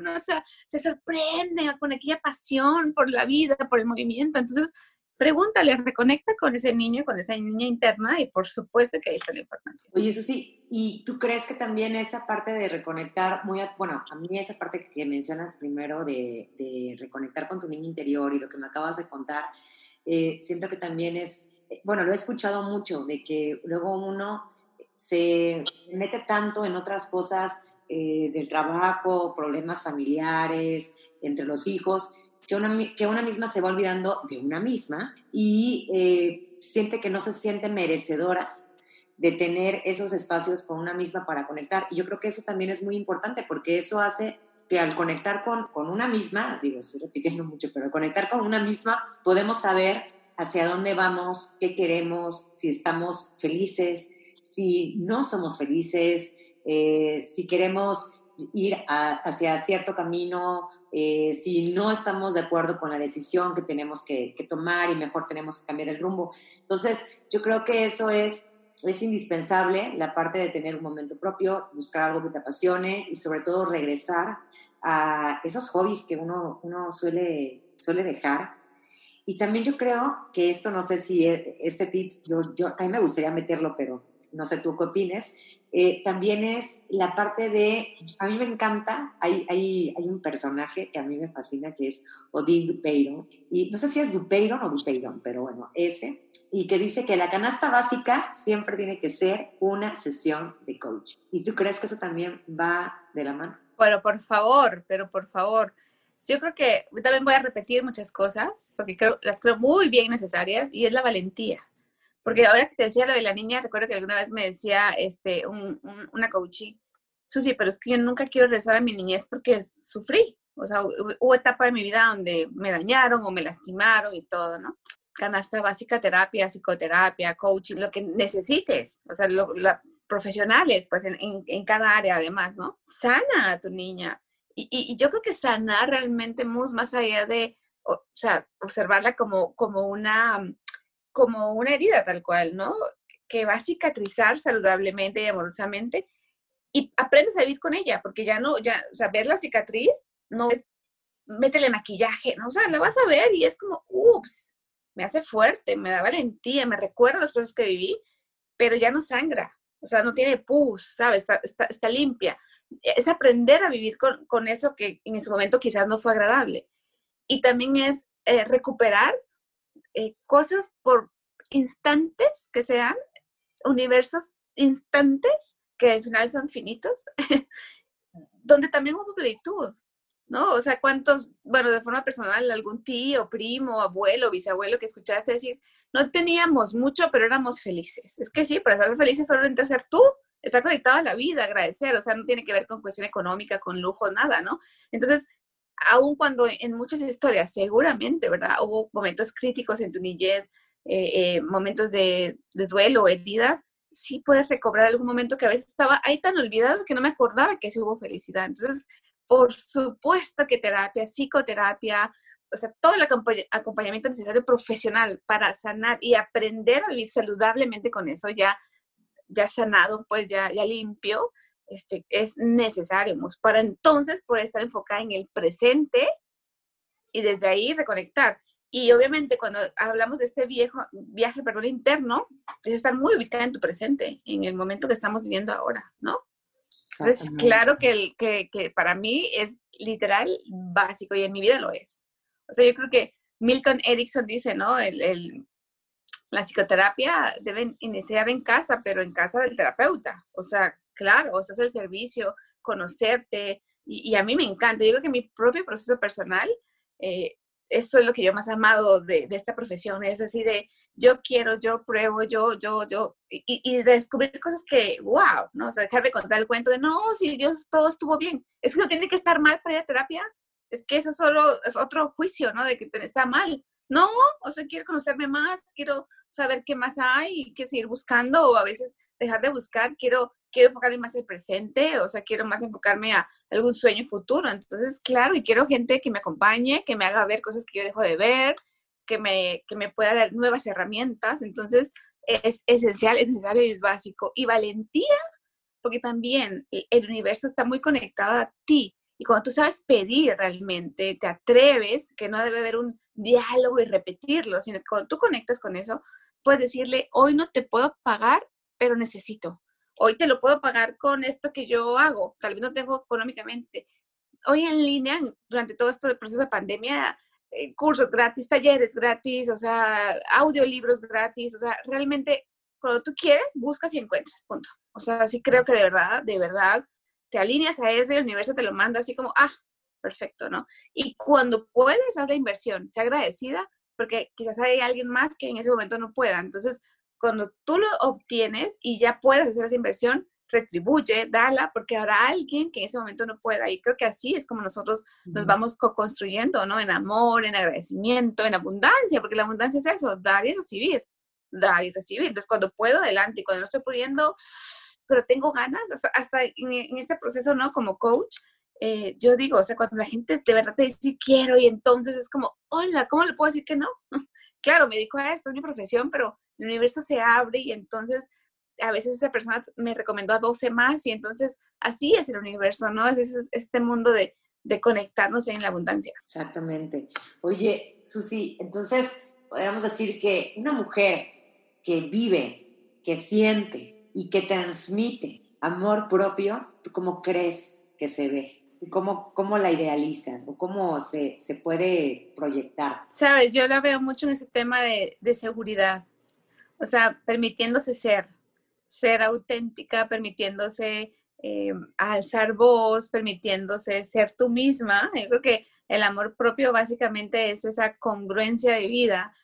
¿no? O sea, se sorprenden con aquella pasión por la vida, por el movimiento. Entonces, pregúntale, reconecta con ese niño, con esa niña interna y por supuesto que ahí está la información. Oye, sí, ¿y tú crees que también esa parte de reconectar, muy, bueno, a mí esa parte que, mencionas primero de, de, reconectar con tu niño interior y lo que me acabas de contar, eh, siento que también es, bueno, lo he escuchado mucho, de que luego uno se, mete tanto en otras cosas eh, del trabajo, problemas familiares, entre los hijos, que una, que una misma se va olvidando de una misma y eh, siente que no se siente merecedora de tener esos espacios con una misma para conectar. Y yo creo que eso también es muy importante porque eso hace que al conectar con, con una misma, digo, estoy repitiendo mucho, pero al conectar con una misma podemos saber hacia dónde vamos, qué queremos, si estamos felices, si no somos felices, eh, si queremos ir hacia cierto camino, eh, si no estamos de acuerdo con la decisión que tenemos que, tomar y mejor tenemos que cambiar el rumbo. Entonces, yo creo que eso es es indispensable la parte de tener un momento propio, buscar algo que te apasione y sobre todo regresar a esos hobbies que uno, uno suele, suele dejar. Y también yo creo que esto, no sé si e, este tip, yo, yo, a mí me gustaría meterlo, pero no sé tú qué opines, eh, también es la parte de, a mí me encanta, hay, hay, hay, un personaje que a mí me fascina que es Odín Dupeyron, y no sé si es Dupeyron o Dupeyron, pero bueno, ese, y que dice que la canasta básica siempre tiene que ser una sesión de coach. ¿Y tú crees que eso también va de la mano? Bueno, por favor, pero por favor. Yo creo que también voy a repetir muchas cosas, porque creo, las creo muy bien necesarias, y es la valentía. Porque ahora que te decía lo de la niña, recuerdo que alguna vez me decía este, un, una coaching, Susi, pero es que yo nunca quiero regresar a mi niñez porque sufrí. O sea, hubo etapa de mi vida donde me dañaron o me lastimaron y todo, ¿no? Canasta básica, terapia, psicoterapia, coaching, lo que necesites. O sea, lo, profesionales, pues en, en, cada área además, ¿no? Sana a tu niña. Y, y, yo creo que sanar realmente más allá de, o, sea, observarla como, como una como una herida tal cual, ¿no? Que va a cicatrizar saludablemente y amorosamente y aprendes a vivir con ella, porque ya no, ya, o sea, ver la cicatriz no es, métele maquillaje, ¿no? O sea, la vas a ver y es como, ups, me hace fuerte, me da valentía, me recuerda los procesos que viví, pero ya no sangra, o sea, no tiene pus, ¿sabes? Está, limpia. Es aprender a vivir con, con, eso que en su momento quizás no fue agradable. Y también es eh, recuperar eh, cosas por instantes que sean, universos instantes que al final son finitos, donde también hubo plenitud, ¿no? O sea, cuántos, bueno, de forma personal, algún tío, primo, abuelo, bisabuelo que escuchaste decir, no teníamos mucho, pero éramos felices. Es que sí, para estar felices solamente ser tú, está conectado a la vida, agradecer, o sea, no tiene que ver con cuestión económica, con lujo, nada, ¿no? Entonces, aun cuando en muchas historias seguramente, ¿verdad? Hubo momentos críticos en tu niñez, eh, eh, momentos de, de, duelo, heridas, sí puedes recobrar algún momento que a veces estaba ahí tan olvidado que no me acordaba que sí hubo felicidad. Entonces, por supuesto que terapia, psicoterapia, o sea, todo el acompañamiento necesario profesional para sanar y aprender a vivir saludablemente con eso, ya, ya sanado, pues ya, ya limpio, este, es necesario para entonces poder estar enfocada en el presente y desde ahí reconectar. Y obviamente cuando hablamos de este viejo, viaje perdón, interno, es estar muy ubicada en tu presente, en el momento que estamos viviendo ahora, ¿no? Entonces, claro que, el, que, que, para mí es literal básico y en mi vida lo es. O sea, yo creo que Milton Erickson dice, ¿no? El, el, la psicoterapia debe iniciar en casa, pero en casa del terapeuta. O sea, claro, o sea, es el servicio, conocerte, y, a mí me encanta. Yo creo que mi propio proceso personal, eh, eso es lo que yo más amado de, esta profesión, es así de yo quiero, yo pruebo, yo, yo, yo, y, descubrir cosas que, wow, ¿no? O sea, dejar de contar el cuento de, no, si Dios todo estuvo bien, es que no tiene que estar mal para ir a terapia, es que eso solo es otro juicio, ¿no? De que está mal. No, o sea, quiero conocerme más, quiero saber qué más hay, quiero seguir buscando, o a veces dejar de buscar, quiero quiero enfocarme más en el presente, o sea, quiero más enfocarme a algún sueño futuro. Entonces, claro, y quiero gente que me acompañe, que me haga ver cosas que yo dejo de ver, que me, que me pueda dar nuevas herramientas. Entonces, es esencial, es necesario y es básico. Y valentía, porque también el universo está muy conectado a ti. Y cuando tú sabes pedir realmente, te atreves, que no debe haber un diálogo y repetirlo, sino que cuando tú conectas con eso, puedes decirle, hoy no te puedo pagar, pero necesito hoy te lo puedo pagar con esto que yo hago, tal vez no tengo económicamente. Hoy en línea, durante todo esto del proceso de pandemia, eh, cursos gratis, talleres gratis, o sea, audiolibros gratis, o sea, realmente cuando tú quieres, buscas y encuentras, punto. O sea, sí creo que de verdad, de verdad, te alineas a eso y el universo te lo manda así como, ah, perfecto, ¿no? Y cuando puedes, haz la inversión, sea agradecida, porque quizás hay alguien más que en ese momento no pueda. Entonces, cuando tú lo obtienes y ya puedes hacer esa inversión, retribuye, dala, porque habrá alguien que en ese momento no pueda. Y creo que así es como nosotros nos vamos co-construyendo, ¿no? En amor, en agradecimiento, en abundancia, porque la abundancia es eso, dar y recibir, dar y recibir. Entonces, cuando puedo, adelante, y cuando no estoy pudiendo, pero tengo ganas, hasta, en, este proceso, ¿no? Como coach, eh, yo digo, o sea, cuando la gente de verdad te dice quiero y entonces es como, hola, ¿cómo le puedo decir que no? claro, me dedico a esto, es mi profesión, pero el universo se abre y entonces a veces esa persona me recomendó a 12 más y entonces así es el universo, ¿no? Es, este mundo de, de conectarnos en la abundancia. Exactamente. Oye, Susi, entonces podríamos decir que una mujer que vive, que siente y que transmite amor propio, ¿tú cómo crees que se ve? ¿Cómo, cómo la idealizas o cómo se, se, puede proyectar? Sabes, yo la veo mucho en ese tema de, de seguridad, o sea, permitiéndose ser, ser auténtica, permitiéndose eh, alzar voz, permitiéndose ser tú misma. Yo creo que el amor propio básicamente es esa congruencia de vida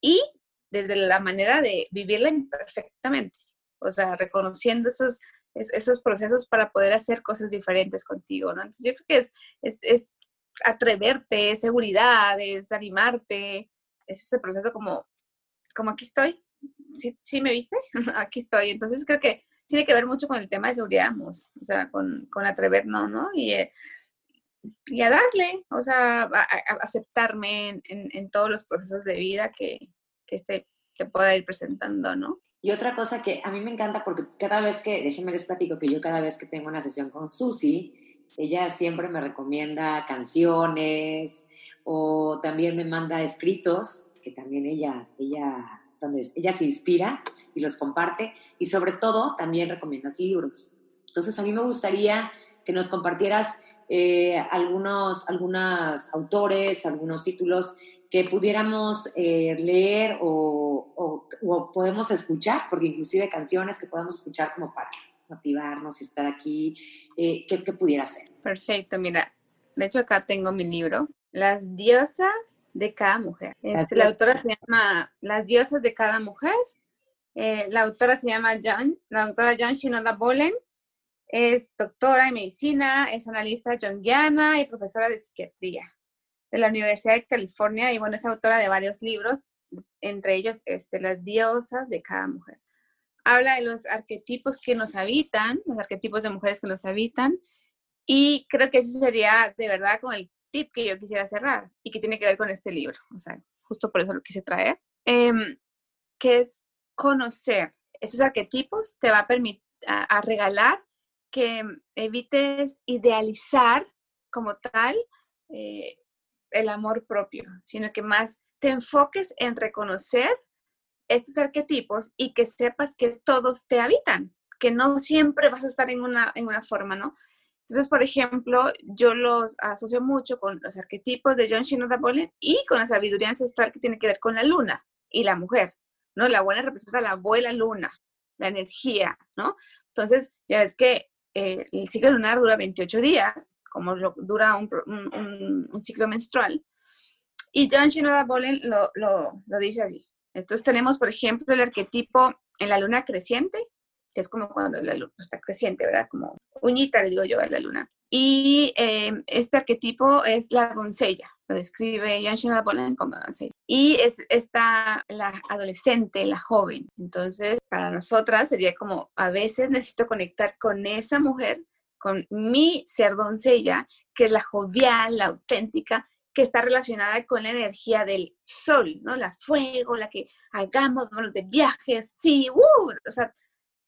y desde la manera de vivirla imperfectamente, o sea, reconociendo esos esos procesos para poder hacer cosas diferentes contigo, ¿no? Entonces yo creo que es, es, es atreverte, es seguridad, es animarte, es ese proceso como, como aquí estoy, ¿sí, sí me viste? aquí estoy. Entonces creo que tiene que ver mucho con el tema de seguridad, o sea, con, con atrevernos, ¿no? Y, eh, y a darle, o sea, a, aceptarme en, en, en, todos los procesos de vida que, que este te pueda ir presentando, ¿no? Y otra cosa que a mí me encanta, porque cada vez que, déjenme les platico que yo cada vez que tengo una sesión con Susi, ella siempre me recomienda canciones o también me manda escritos, que también ella, ella, donde ella se inspira y los comparte, y sobre todo también recomiendas libros. Entonces a mí me gustaría que nos compartieras eh, algunos, algunos autores, algunos títulos que pudiéramos eh, leer o, o, podemos escuchar, porque inclusive canciones que podemos escuchar como para motivarnos y estar aquí, eh, ¿qué, pudiera ser? Perfecto, mira, de hecho acá tengo mi libro, Las diosas de cada mujer. Este, la autora se llama Las diosas de cada mujer. Eh, la autora se llama John, la autora John Shinoda Bolen. Es doctora en medicina, es analista junguiana y profesora de psiquiatría de la Universidad de California y bueno, es autora de varios libros, entre ellos este, Las diosas de cada mujer. Habla de los arquetipos que nos habitan, los arquetipos de mujeres que nos habitan y creo que ese sería de verdad con el tip que yo quisiera cerrar y que tiene que ver con este libro, o sea, justo por eso lo quise traer, em, que es conocer estos arquetipos te va a permitir a regalar que evites idealizar como tal eh, el amor propio, sino que más te enfoques en reconocer estos arquetipos y que sepas que todos te habitan, que no siempre vas a estar en una, en una forma, ¿no? Entonces, por ejemplo, yo los asocio mucho con los arquetipos de John Shinoda Bolen y con la sabiduría ancestral que tiene que ver con la luna y la mujer, ¿no? La buena representa la abuela luna, la energía, ¿no? Entonces, ya es que eh, el ciclo lunar dura 28 días, como lo, dura un, un, ciclo menstrual. Y John Shinoda Bolen lo, dice así. Entonces tenemos, por ejemplo, el arquetipo en la luna creciente, es como cuando la luna está creciente, ¿verdad? Como uñita, le digo yo, a la luna. Y eh, este arquetipo es la doncella, lo describe John Shinoda Bolen como doncella. Y es esta, la adolescente, la joven. Entonces, para nosotras sería como, a veces necesito conectar con esa mujer con mi ser doncella, que es la jovial, la auténtica, que está relacionada con la energía del sol, ¿no? La fuego, la que hagamos, vamos de viajes, sí, uh, o sea,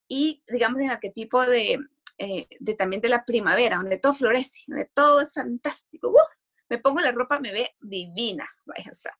y digamos en arquetipo de, eh, de también de la primavera, donde todo florece, donde todo es fantástico, uh, me pongo la ropa, me ve divina, vaya, o sea,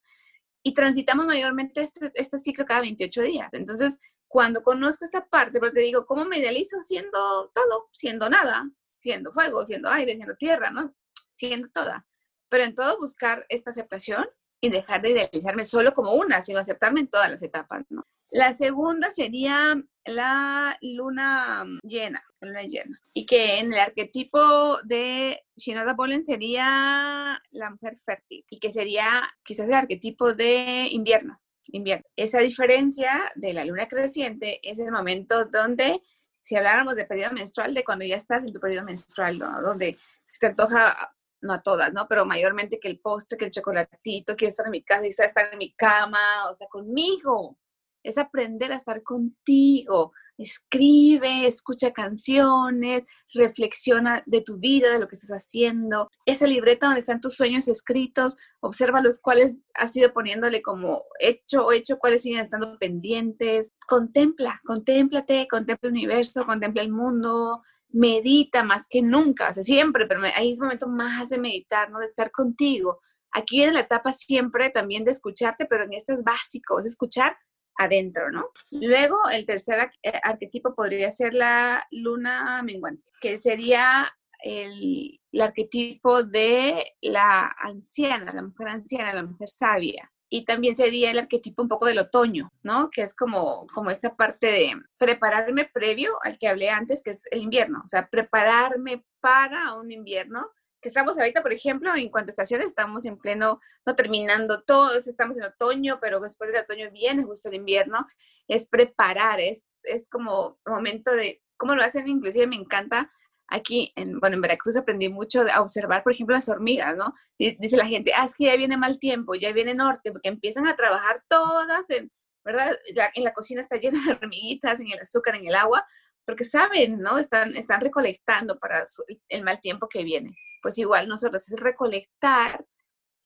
y transitamos mayormente este, este ciclo cada 28 días. Entonces, cuando conozco esta parte, porque te digo, ¿cómo me idealizo siendo todo, siendo nada, siendo fuego, siendo aire, siendo tierra, ¿no? Siendo toda. Pero en todo buscar esta aceptación y dejar de idealizarme solo como una, sino aceptarme en todas las etapas, ¿no? La segunda sería la luna llena, luna llena. Y que en el arquetipo de Shinoda Bolen sería la mujer fértil y que sería quizás el arquetipo de invierno, invierno. Esa diferencia de la luna creciente es el momento donde si habláramos de periodo menstrual, de cuando ya estás en tu periodo menstrual, ¿no? Donde se te antoja, no a todas, ¿no? Pero mayormente que el postre, que el chocolatito, quiero estar en mi casa, quiero estar en mi cama, o sea, conmigo. Es aprender a estar contigo, escribe, escucha canciones, reflexiona de tu vida, de lo que estás haciendo. Esa libreta donde están tus sueños escritos, observa los cuales has ido poniéndole como hecho o hecho, cuáles siguen estando pendientes. Contempla, contémplate, contempla el universo, contempla el mundo, medita más que nunca, o sea, siempre, pero ahí es momento más de meditar, ¿no? De estar contigo. Aquí viene la etapa siempre también de escucharte, pero en este es básico, es escuchar adentro, ¿no? Luego, el tercer eh, arquetipo podría ser la luna menguante, que sería el, arquetipo de la anciana, la mujer anciana, la mujer sabia. Y también sería el arquetipo un poco del otoño, ¿no? Que es como, como esta parte de prepararme previo al que hablé antes, que es el invierno, o sea, prepararme para un invierno estamos ahorita, por ejemplo, en cuanto a estaciones, estamos en pleno, no terminando todos, estamos en otoño, pero después del otoño viene justo el invierno, es preparar, es, es como momento de, cómo lo hacen, inclusive me encanta, aquí, en, bueno, en Veracruz aprendí mucho a observar, por ejemplo, las hormigas, ¿no? dice la gente, ah, es que ya viene mal tiempo, ya viene norte, porque empiezan a trabajar todas en, ¿verdad? en la cocina está llena de hormiguitas, en el azúcar, en el agua, porque saben, ¿no? Están, están recolectando para el mal tiempo que viene pues igual nosotros es recolectar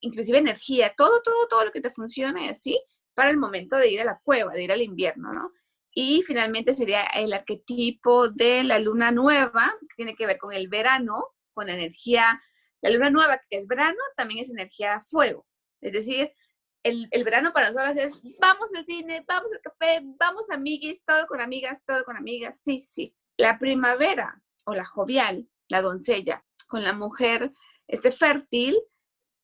inclusive energía, todo, todo, todo lo que te funcione así para el momento de ir a la cueva, de ir al invierno, ¿no? Y finalmente sería el arquetipo de la luna nueva, que tiene que ver con el verano, con la energía, la luna nueva que es verano, también es energía fuego. Es decir, el, el, verano para nosotros es vamos al cine, vamos al café, vamos amiguis, todo con amigas, todo con amigas, sí, sí. La primavera o la jovial, la doncella, con la mujer este fértil,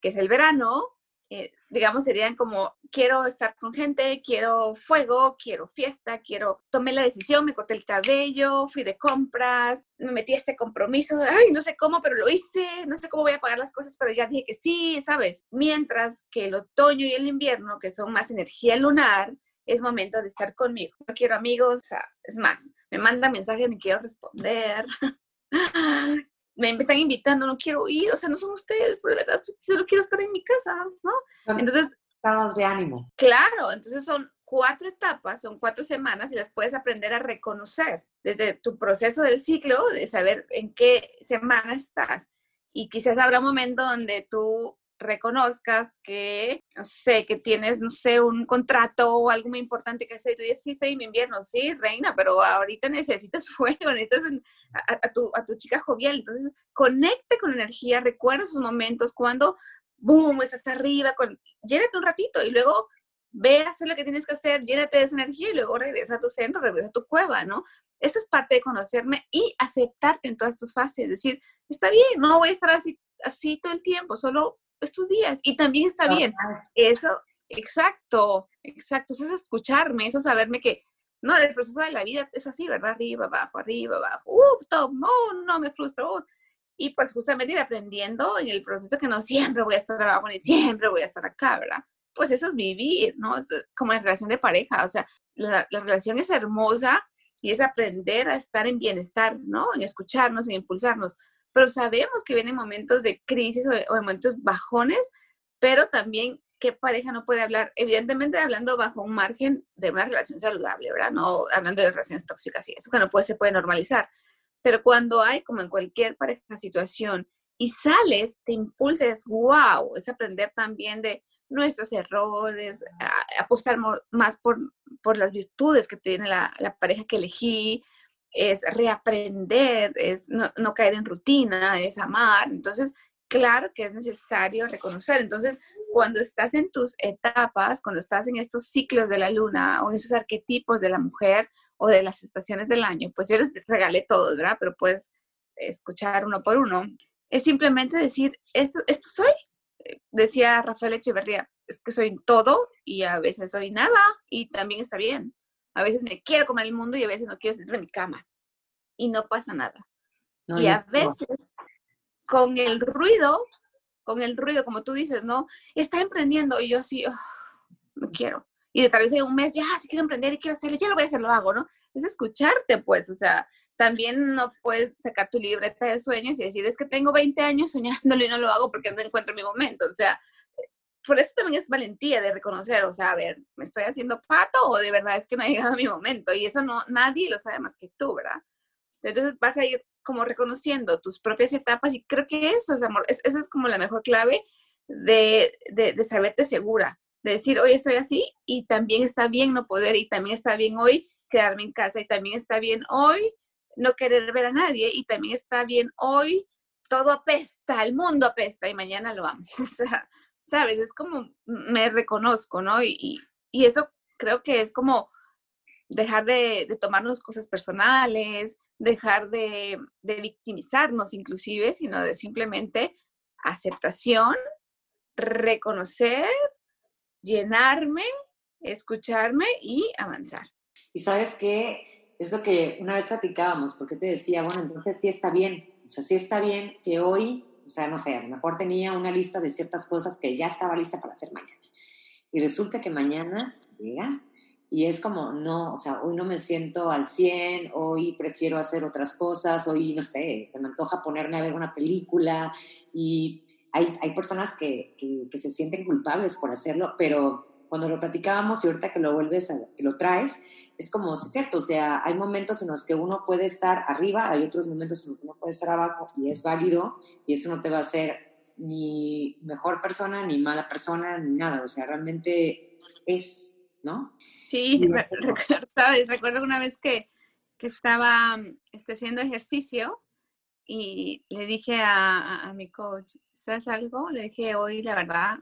que es el verano, eh, digamos, serían como, quiero estar con gente, quiero fuego, quiero fiesta, quiero, tomé la decisión, me corté el cabello, fui de compras, me metí a este compromiso, ay, no sé cómo, pero lo hice, no sé cómo voy a pagar las cosas, pero ya dije que sí, ¿sabes? Mientras que el otoño y el invierno, que son más energía lunar, es momento de estar conmigo. No quiero amigos, o sea, es más, me manda mensajes ni quiero responder. me están invitando, no quiero ir, o sea, no son ustedes, pero de verdad solo quiero estar en mi casa, ¿no? Entonces, estados de ánimo. Claro, entonces son cuatro etapas, son cuatro semanas y las puedes aprender a reconocer desde tu proceso del ciclo, de saber en qué semana estás. Y quizás habrá un momento donde tú reconozcas que, no sé, que tienes, no sé, un contrato o algo muy importante que hacer. Y tú dices, sí, estoy en mi invierno, sí, reina, pero ahorita necesitas fuego, necesitas a, tu, a tu chica jovial. Entonces, conecte con energía, recuerda esos momentos cuando, boom, estás arriba, con, llénate un ratito y luego ve a hacer lo que tienes que hacer, llénate de esa energía y luego regresa a tu centro, regresa a tu cueva, ¿no? Eso es parte de conocerme y aceptarte en todas tus fases, es decir, está bien, no voy a estar así, así todo el tiempo, solo estos días. Y también está bien. Eso, exacto, exacto. Eso es escucharme, eso es saberme que, no, el proceso de la vida es así, ¿verdad? Arriba, abajo, arriba, abajo. Uh, top, no, no me frustro. Y pues justamente ir aprendiendo en el proceso que no siempre voy a estar abajo ni siempre voy a estar acá, ¿verdad? Pues eso es vivir, ¿no? Es como en relación de pareja, o sea, la, la relación es hermosa y es aprender a estar en bienestar, ¿no? En escucharnos, en impulsarnos pero sabemos que vienen momentos de crisis o, de, momentos bajones, pero también qué pareja no puede hablar, evidentemente hablando bajo un margen de una relación saludable, ¿verdad? No hablando de relaciones tóxicas y eso, que no puede, se puede normalizar. Pero cuando hay, como en cualquier pareja, situación, y sales, te impulses, wow, es aprender también de nuestros errores, apostar más por, por las virtudes que tiene la pareja que elegí, es reaprender, es no, caer en rutina, es amar. Entonces, claro que es necesario reconocer. Entonces, cuando estás en tus etapas, cuando estás en estos ciclos de la luna o en esos arquetipos de la mujer o de las estaciones del año, pues yo les regalé todos, ¿verdad? Pero puedes escuchar uno por uno. Es simplemente decir, esto, esto soy. Decía Rafael Echeverría, es que soy todo y a veces soy nada y también está bien. A veces me quiero comer el mundo y a veces no quiero salir de mi cama. Y no pasa nada. y a veces con el ruido, con el ruido, como tú dices, ¿no? Está emprendiendo y yo así, no quiero. Y de tal vez en un mes, ya, si quiero emprender y quiero hacerlo, ya lo voy a hacer, lo hago, ¿no? Es escucharte, pues, o sea, también no puedes sacar tu libreta de sueños y decir, es que tengo 20 años soñándolo y no lo hago porque no encuentro mi momento. O sea, por eso también es valentía de reconocer, o sea, a ver, ¿me estoy haciendo pato o de verdad es que no ha llegado mi momento? Y eso no, nadie lo sabe más que tú, ¿verdad? Entonces vas a ir como reconociendo tus propias etapas y creo que eso es amor, esa es como la mejor clave de, de, de saberte segura, de decir, hoy estoy así y también está bien no poder y también está bien hoy quedarme en casa y también está bien hoy no querer ver a nadie y también está bien hoy todo apesta, el mundo apesta y mañana lo amo. O sea, sabes, es como me reconozco, ¿no? Y, y, eso creo que es como dejar de, de tomarnos cosas personales, dejar de, de, victimizarnos inclusive, sino de simplemente aceptación, reconocer, llenarme, escucharme y avanzar. Y sabes qué, es lo que una vez platicábamos, porque te decía, bueno, entonces sí está bien, o sea, sí está bien que hoy o sea, no sé, a lo mejor tenía una lista de ciertas cosas que ya estaba lista para hacer mañana. Y resulta que mañana llega y es como, no, o sea, hoy no me siento al 100, hoy prefiero hacer otras cosas, hoy, no sé, se me antoja ponerme a ver una película y hay, hay personas que, que, que se sienten culpables por hacerlo, pero cuando lo platicábamos y ahorita que lo vuelves a, que lo traes, es como, es cierto, o sea, hay momentos en los que uno puede estar arriba, hay otros momentos en los que uno puede estar abajo y es válido y eso no te va a hacer ni mejor persona, ni mala persona, ni nada, o sea, realmente es, ¿no? Sí, sabes, recuerdo una vez que, que estaba este, haciendo ejercicio y le dije a, a, mi coach, ¿sabes algo? Le dije, hoy la verdad,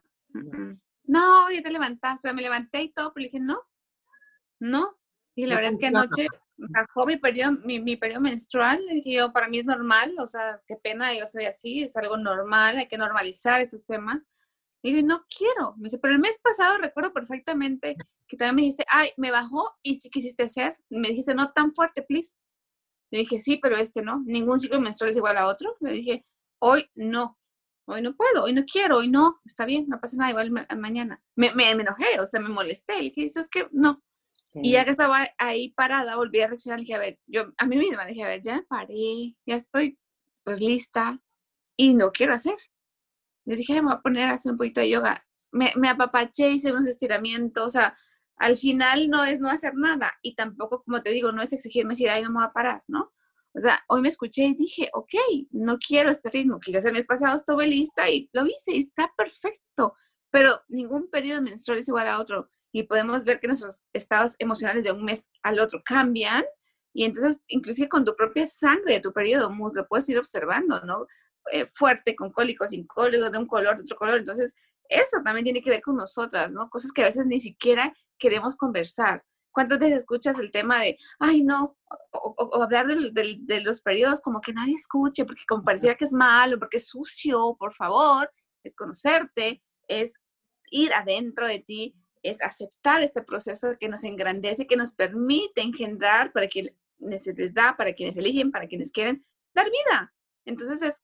no, ya te levantaste, me levanté y todo, pero le dije, no, no, y la verdad es que anoche bajó mi periodo, mi, mi periodo menstrual. Y dije yo, para mí es normal, o sea, qué pena, yo soy así, es algo normal, hay que normalizar esos temas. Y digo, no quiero. Me dice, pero el mes pasado recuerdo perfectamente que también me dijiste, ay, me bajó y sí quisiste hacer. me dijiste, no tan fuerte, please. Le dije, sí, pero este no. Ningún ciclo menstrual es igual a otro. Le dije, hoy no. Hoy no puedo, hoy no quiero, hoy no. Está bien, no pasa nada, igual mañana. Me, me, me enojé, o sea, me molesté. Le dije, es que no, y ya que estaba ahí parada, volví a reaccionar y dije, a ver, yo a mí misma dije, a ver, ya paré, ya estoy pues lista y no quiero hacer. Les dije, me voy a poner a hacer un poquito de yoga. Me, me apapaché, hice unos estiramientos, o sea, al final no es no hacer nada y tampoco, como te digo, no es exigirme decir, ay, no me voy a parar, ¿no? O sea, hoy me escuché y dije, ok, no quiero este ritmo. Quizás el mes pasado estuve lista y lo hice y está perfecto, pero ningún periodo menstrual es igual a otro y podemos ver que nuestros estados emocionales de un mes al otro cambian y entonces inclusive con tu propia sangre de tu periodo lo puedes ir observando, ¿no? Eh, fuerte, con cólicos, sin cólicos, de un color, de otro color. Entonces, eso también tiene que ver con nosotras, ¿no? Cosas que a veces ni siquiera queremos conversar. ¿Cuántas veces escuchas el tema de, ay, no, o, hablar de los periodos como que nadie escuche, porque como pareciera que es malo, porque es sucio, por favor, es conocerte, es ir adentro de ti es aceptar este proceso que nos engrandece, que nos permite engendrar para quienes se les da, para quienes eligen, para quienes quieren dar vida. Entonces es,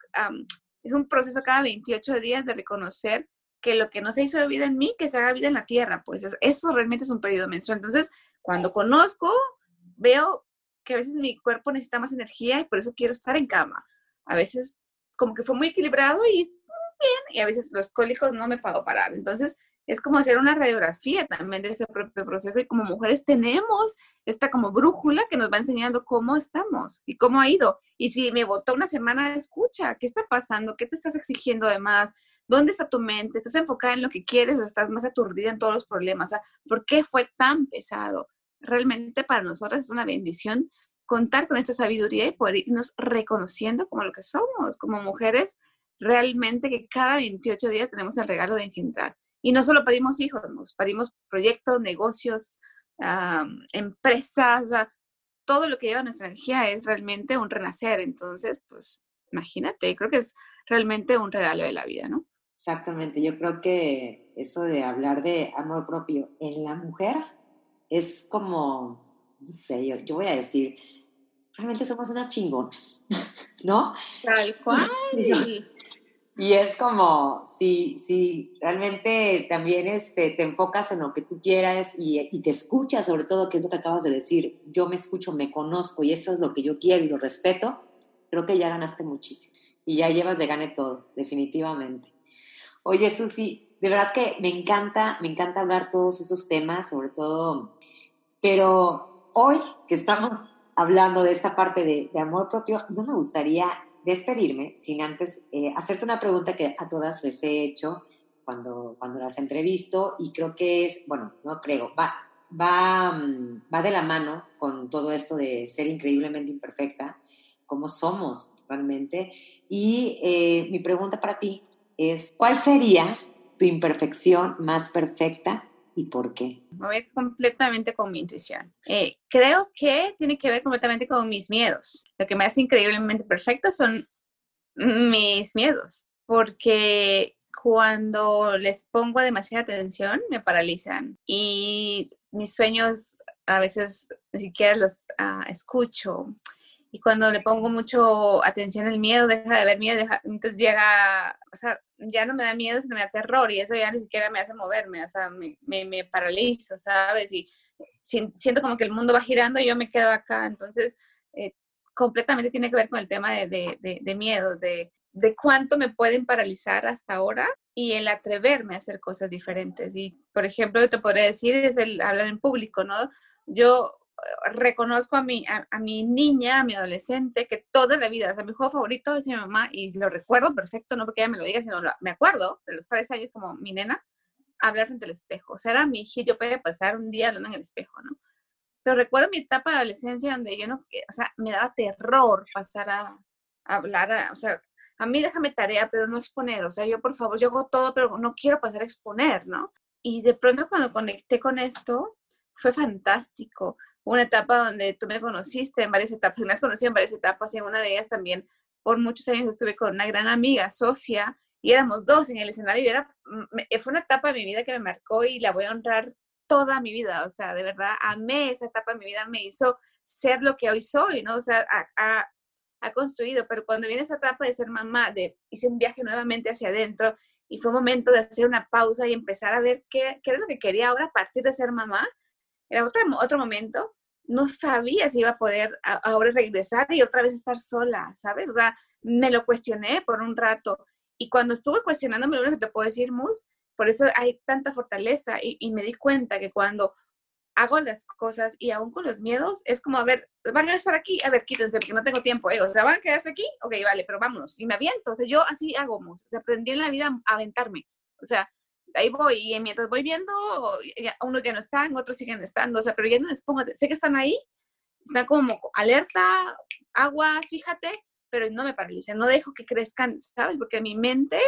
es un proceso cada 28 días de reconocer que lo que no se hizo vida en mí, que se haga vida en la tierra, pues eso realmente es un periodo menstrual. Entonces, cuando conozco, veo que a veces mi cuerpo necesita más energía y por eso quiero estar en cama. A veces como que fue muy equilibrado y bien, y a veces los cólicos no me pago parar. Entonces, es como hacer una radiografía también de ese propio proceso y como mujeres tenemos esta como brújula que nos va enseñando cómo estamos y cómo ha ido. Y si me votó una semana, escucha, ¿qué está pasando? ¿Qué te estás exigiendo además? ¿Dónde está tu mente? ¿Estás enfocada en lo que quieres o estás más aturdida en todos los problemas? O sea, ¿por qué fue tan pesado? Realmente para nosotras es una bendición contar con esta sabiduría y poder irnos reconociendo como lo que somos, como mujeres realmente que cada 28 días tenemos el regalo de engendrar. Y no solo pedimos hijos, nos pedimos proyectos, negocios, empresas, todo lo que lleva nuestra energía es realmente un renacer. Entonces, pues imagínate, creo que es realmente un regalo de la vida, ¿no? Exactamente, yo creo que eso de hablar de amor propio en la mujer es como, no sé, yo, yo voy a decir, realmente somos unas chingonas, ¿no? Tal cual. Y es como, si, si realmente también este, te enfocas en lo que tú quieras y, y, te escuchas, sobre todo, que es lo que acabas de decir, yo me escucho, me conozco y eso es lo que yo quiero y lo respeto, creo que ya ganaste muchísimo y ya llevas de gane todo, definitivamente. Oye, Susi, de verdad que me encanta, me encanta hablar todos estos temas, sobre todo, pero hoy que estamos hablando de esta parte de, amor propio, no me gustaría despedirme sin antes eh, hacerte una pregunta que a todas les he hecho cuando, cuando las entrevisto y creo que es, bueno, no creo, va, va, mm, va de la mano con todo esto de ser increíblemente imperfecta, como somos realmente. Y eh, mi pregunta para ti es, ¿cuál sería tu imperfección más perfecta y por qué? Voy completamente con mi intuición. Eh, creo que tiene que ver completamente con mis miedos. Lo que me hace increíblemente perfecta son mis miedos, porque cuando les pongo demasiada atención me paralizan y mis sueños a veces ni siquiera los ah, escucho y cuando le pongo mucho atención al miedo, deja de ver miedo, entonces llega, o sea, ya no me da miedo, sino me da terror y eso ya ni siquiera me hace moverme, o sea, me, me, paralizo, ¿sabes? Y siento como que el mundo va girando y yo me quedo acá, entonces eh, completamente tiene que ver con el tema de, de, de, miedos, de, de cuánto me pueden paralizar hasta ahora y el atreverme a hacer cosas diferentes. Y, por ejemplo, te podría decir es el hablar en público, ¿no? Yo reconozco a mi, a, mi niña, a mi adolescente, que toda la vida, o sea, mi juego favorito es mi mamá y lo recuerdo perfecto, no porque ella me lo diga, sino me acuerdo de los tres años como mi nena, hablar frente al espejo. O sea, era mi hit, yo podía pasar un día hablando en el espejo, ¿no? Pero recuerdo mi etapa de adolescencia donde yo no, o sea, me daba terror pasar a, hablar, o sea, a mí déjame tarea, pero no exponer, o sea, yo por favor, yo hago todo, pero no quiero pasar a exponer, ¿no? Y de pronto cuando conecté con esto, fue fantástico una etapa donde tú me conociste en varias etapas, me has conocido en varias etapas y en una de ellas también por muchos años estuve con una gran amiga, socia, y éramos dos en el escenario y era, fue una etapa de mi vida que me marcó y la voy a honrar toda mi vida, o sea, de verdad, amé esa etapa de mi vida, me hizo ser lo que hoy soy, ¿no? O sea, ha, construido, pero cuando viene esa etapa de ser mamá, de hice un viaje nuevamente hacia adentro y fue un momento de hacer una pausa y empezar a ver qué, qué era lo que quería ahora a partir de ser mamá, era otro, otro momento, no sabía si iba a poder ahora regresar y otra vez estar sola, ¿sabes? O sea, me lo cuestioné por un rato. Y cuando estuve cuestionándome, lo único que te puedo decir, Mus, por eso hay tanta fortaleza y, me di cuenta que cuando hago las cosas y aún con los miedos, es como, a ver, van a estar aquí, a ver, quítense porque no tengo tiempo, ¿eh? o sea, van a quedarse aquí, ok, vale, pero vámonos. Y me aviento, o sea, yo así hago, o sea, aprendí en la vida a aventarme, o sea, ahí voy y mientras voy viendo, unos ya no están, otros siguen estando, o sea, pero ya no les pongo, sé que están ahí, están como alerta, aguas, fíjate, pero no me paralicen, no dejo que crezcan, ¿sabes? Porque mi mente,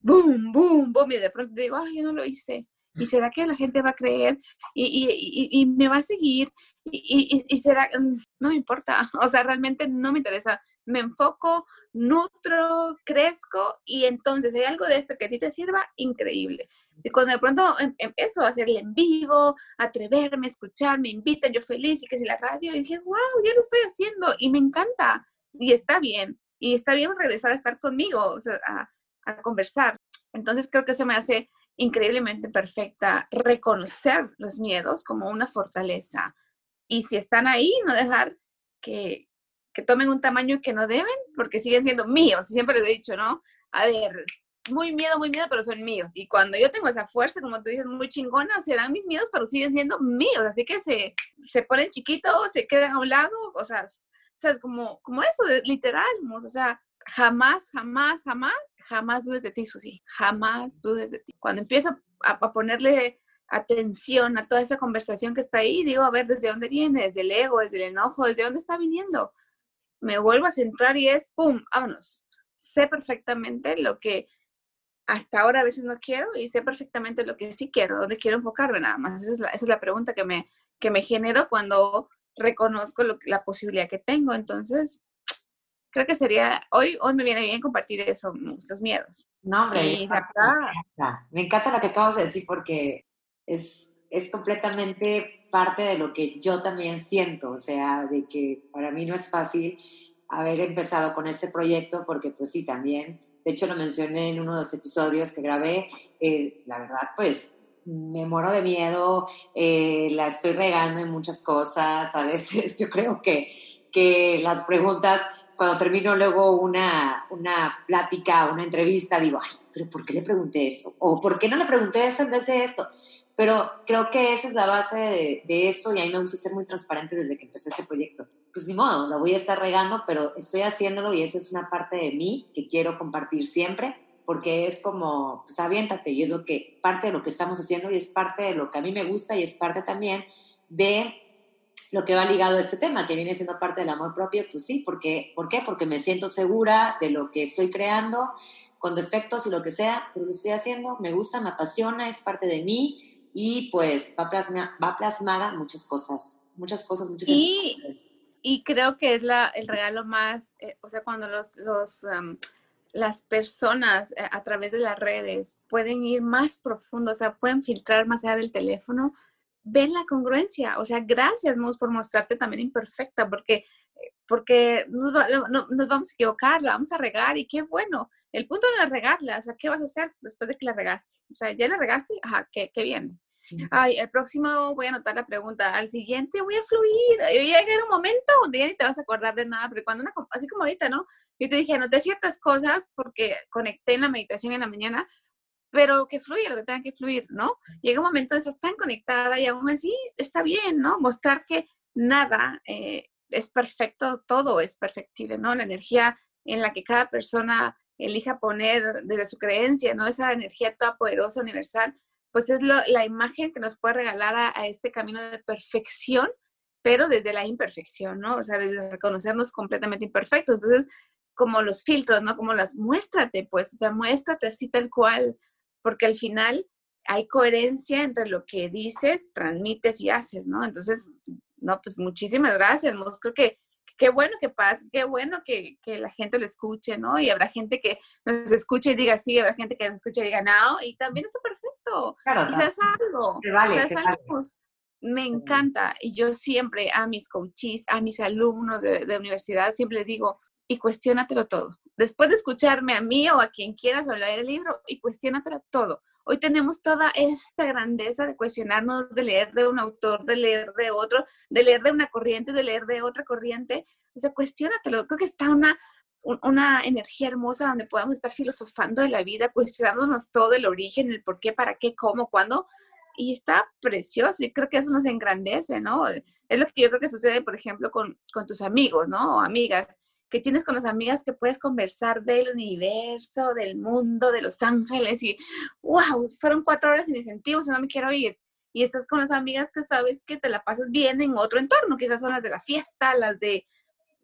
boom, boom, boom, y de pronto digo, ay, yo no lo hice. ¿Y será que la gente va a creer? Y, y, y me va a seguir. Y, será, mm, no me importa. O sea, realmente no me interesa me enfoco, nutro, crezco y entonces hay algo de esto que a ti te sirva, increíble. Y cuando de pronto em, empiezo a hacerle en vivo, atreverme, a escuchar, me invitan, yo feliz y que si la radio, y dije, wow, ya lo estoy haciendo y me encanta y está bien. Y está bien regresar a estar conmigo, a, a conversar. Entonces creo que eso me hace increíblemente perfecta reconocer los miedos como una fortaleza. Y si están ahí, no dejar que, que tomen un tamaño que no deben, porque siguen siendo míos, siempre les he dicho, ¿no? A ver, muy miedo, muy miedo, pero son míos. Y cuando yo tengo esa fuerza, como tú dices, muy chingona, serán mis miedos, pero siguen siendo míos. Así que se, se ponen chiquitos, se quedan a un lado, o sea, es como, como eso, literal, o sea, jamás, jamás, jamás, jamás dudes de ti, Susi, jamás dudes de ti. Cuando empiezo a, a, ponerle atención a toda esa conversación que está ahí, digo, a ver, ¿desde dónde viene? ¿Desde el ego? ¿Desde el enojo? ¿Desde dónde está viniendo? Me vuelvo a centrar y es, ¡pum!, vámonos. Sé perfectamente lo que hasta ahora a veces no quiero y sé perfectamente lo que sí quiero, dónde quiero enfocarme nada más. Esa es la, pregunta que me, que me genero cuando reconozco la posibilidad que tengo. Entonces, creo que sería, hoy, hoy me viene bien compartir eso, los miedos. No, hombre, me, encanta, me encanta lo que acabas de decir porque es, es completamente parte de lo que yo también siento, o sea, de que para mí no es fácil haber empezado con este proyecto porque pues sí, también, de hecho lo mencioné en uno de los episodios que grabé, eh, la verdad pues me muero de miedo, eh, la estoy regando en muchas cosas, a veces yo creo que, que las preguntas cuando termino luego una, una plática, una entrevista, digo, ay, pero ¿por qué le pregunté eso? O ¿por qué no le pregunté eso en vez de esto? Pero creo que esa es la base de, de, esto y a mí me gusta ser muy transparente desde que empecé este proyecto. Pues ni modo, la voy a estar regando, pero estoy haciéndolo y eso es una parte de mí que quiero compartir siempre porque es como, pues aviéntate y es lo que, parte de lo que estamos haciendo y es parte de lo que a mí me gusta y es parte también de lo que va ligado a este tema, que viene siendo parte del amor propio, pues sí, porque, ¿por qué? Porque me siento segura de lo que estoy creando, con defectos y lo que sea, pero lo estoy haciendo, me gusta, me apasiona, es parte de mí y pues va, plasma, va plasmada muchas cosas, muchas cosas, muchas y, y creo que es la, el regalo más, eh, o sea, cuando los, los las personas eh, a través de las redes pueden ir más profundo, o sea, pueden filtrar más allá del teléfono, ven la congruencia. O sea, gracias, Mus, por mostrarte también imperfecta, porque, porque nos, nos, vamos a equivocar, la vamos a regar y qué bueno. El punto no es regarla, o sea, ¿qué vas a hacer después de que la regaste? O sea, ¿ya la regaste? Ajá, qué, qué bien. Ay, el próximo voy a anotar la pregunta. Al siguiente voy a fluir. Y va a llegar un momento donde ya ni te vas a acordar de nada, pero cuando una, así como ahorita, ¿no? Yo te dije, anoté ciertas cosas porque conecté en la meditación en la mañana, pero que fluya lo que tenga que fluir, ¿no? Llega un momento de estar tan conectada y aún así está bien, ¿no? Mostrar que nada eh, es perfecto, todo es perfectible, ¿no? La energía en la que cada persona elija poner desde su creencia, ¿no? Esa energía toda poderosa, universal, pues es la imagen que nos puede regalar a, a, este camino de perfección, pero desde la imperfección, ¿no? O sea, desde reconocernos completamente imperfectos. Entonces, como los filtros, ¿no? Como las muéstrate, pues, o sea, muéstrate así tal cual, porque al final hay coherencia entre lo que dices, transmites y haces, ¿no? Entonces, no, pues muchísimas gracias, Creo que qué bueno que pase, qué bueno que, que, la gente lo escuche, ¿no? Y habrá gente que nos escuche y diga sí, habrá gente que nos escuche y diga no, y también está perfecto. Claro, Quizás algo. Se vale, se vale. Me encanta. Y yo siempre a mis coaches, a mis alumnos de, de universidad, siempre les digo, y cuestiónatelo todo. Después de escucharme a mí o a quien quieras o leer el libro, y cuestiónatelo todo. Hoy tenemos toda esta grandeza de cuestionarnos, de leer de un autor, de leer de otro, de leer de una corriente, de leer de otra corriente. O sea, cuestiónatelo. Creo que está una, una energía hermosa donde podamos estar filosofando de la vida, cuestionándonos todo el origen, el por qué, para qué, cómo, cuándo. Y está precioso. Y creo que eso nos engrandece, ¿no? Es lo que yo creo que sucede, por ejemplo, con, con tus amigos, ¿no? O amigas que tienes con las amigas que puedes conversar del universo, del mundo, de los ángeles y wow, fueron cuatro horas sin incentivos, no me quiero ir. Y estás con las amigas que sabes que te la pasas bien en otro entorno, quizás son las de la fiesta, las de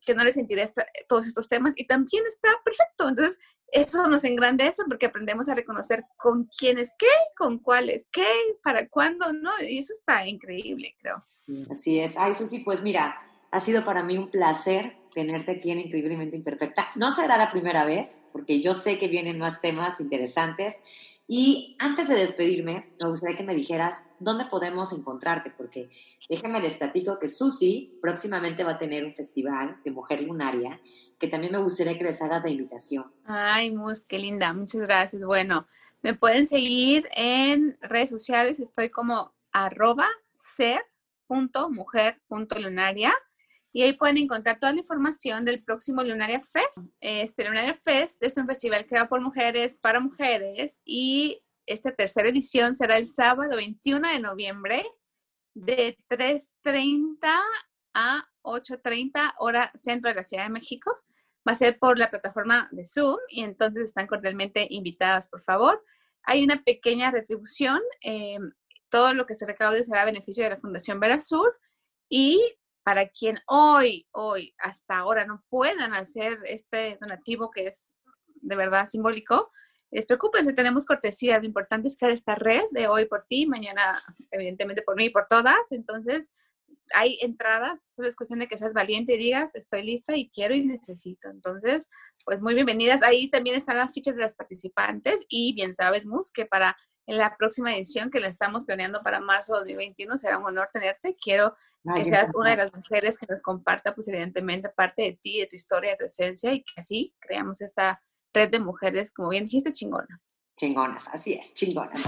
que no les interesa todos estos temas y también está perfecto. Entonces, eso nos engrandece porque aprendemos a reconocer con quién es qué, con cuál es qué, para cuándo, ¿no? Y eso está increíble, creo. Así es. Ay, Susi, pues mira, ha sido para mí un placer tenerte aquí en Increíblemente Imperfecta. No será la primera vez, porque yo sé que vienen más temas interesantes. Y antes de despedirme, me gustaría que me dijeras dónde podemos encontrarte, porque déjame les platico que Susi próximamente va a tener un festival de mujer lunaria, que también me gustaría que les hagas de invitación. Ay, Mus, qué linda, muchas gracias. Bueno, me pueden seguir en redes sociales, estoy como arroba ser.mujer.lunaria y ahí pueden encontrar toda la información del próximo Lunaria Fest. Este Lunaria Fest es un festival creado por mujeres para mujeres y esta tercera edición será el sábado 21 de noviembre de 3.30 a 8.30 hora centro de la Ciudad de México. Va a ser por la plataforma de Zoom y entonces están cordialmente invitadas, por favor. Hay una pequeña retribución. Eh, todo lo que se recaude será a beneficio de la Fundación Verasur y para quien hoy, hoy, hasta ahora no puedan hacer este donativo que es de verdad simbólico, les preocupense, tenemos cortesía. Lo importante es crear esta red de hoy por ti, mañana evidentemente por mí y por todas. Entonces, hay entradas, solo es cuestión de que seas valiente y digas, estoy lista y quiero y necesito. Entonces, pues muy bienvenidas. Ahí también están las fichas de las participantes y bien sabes, Mus, que para en la próxima edición que la estamos planeando para marzo de 2021 será un honor tenerte. Quiero que seas una de las mujeres que nos comparta, pues evidentemente, parte de ti, de tu historia, de tu esencia y que así creamos esta red de mujeres, como bien dijiste, chingonas. Chingonas, así es, chingonas.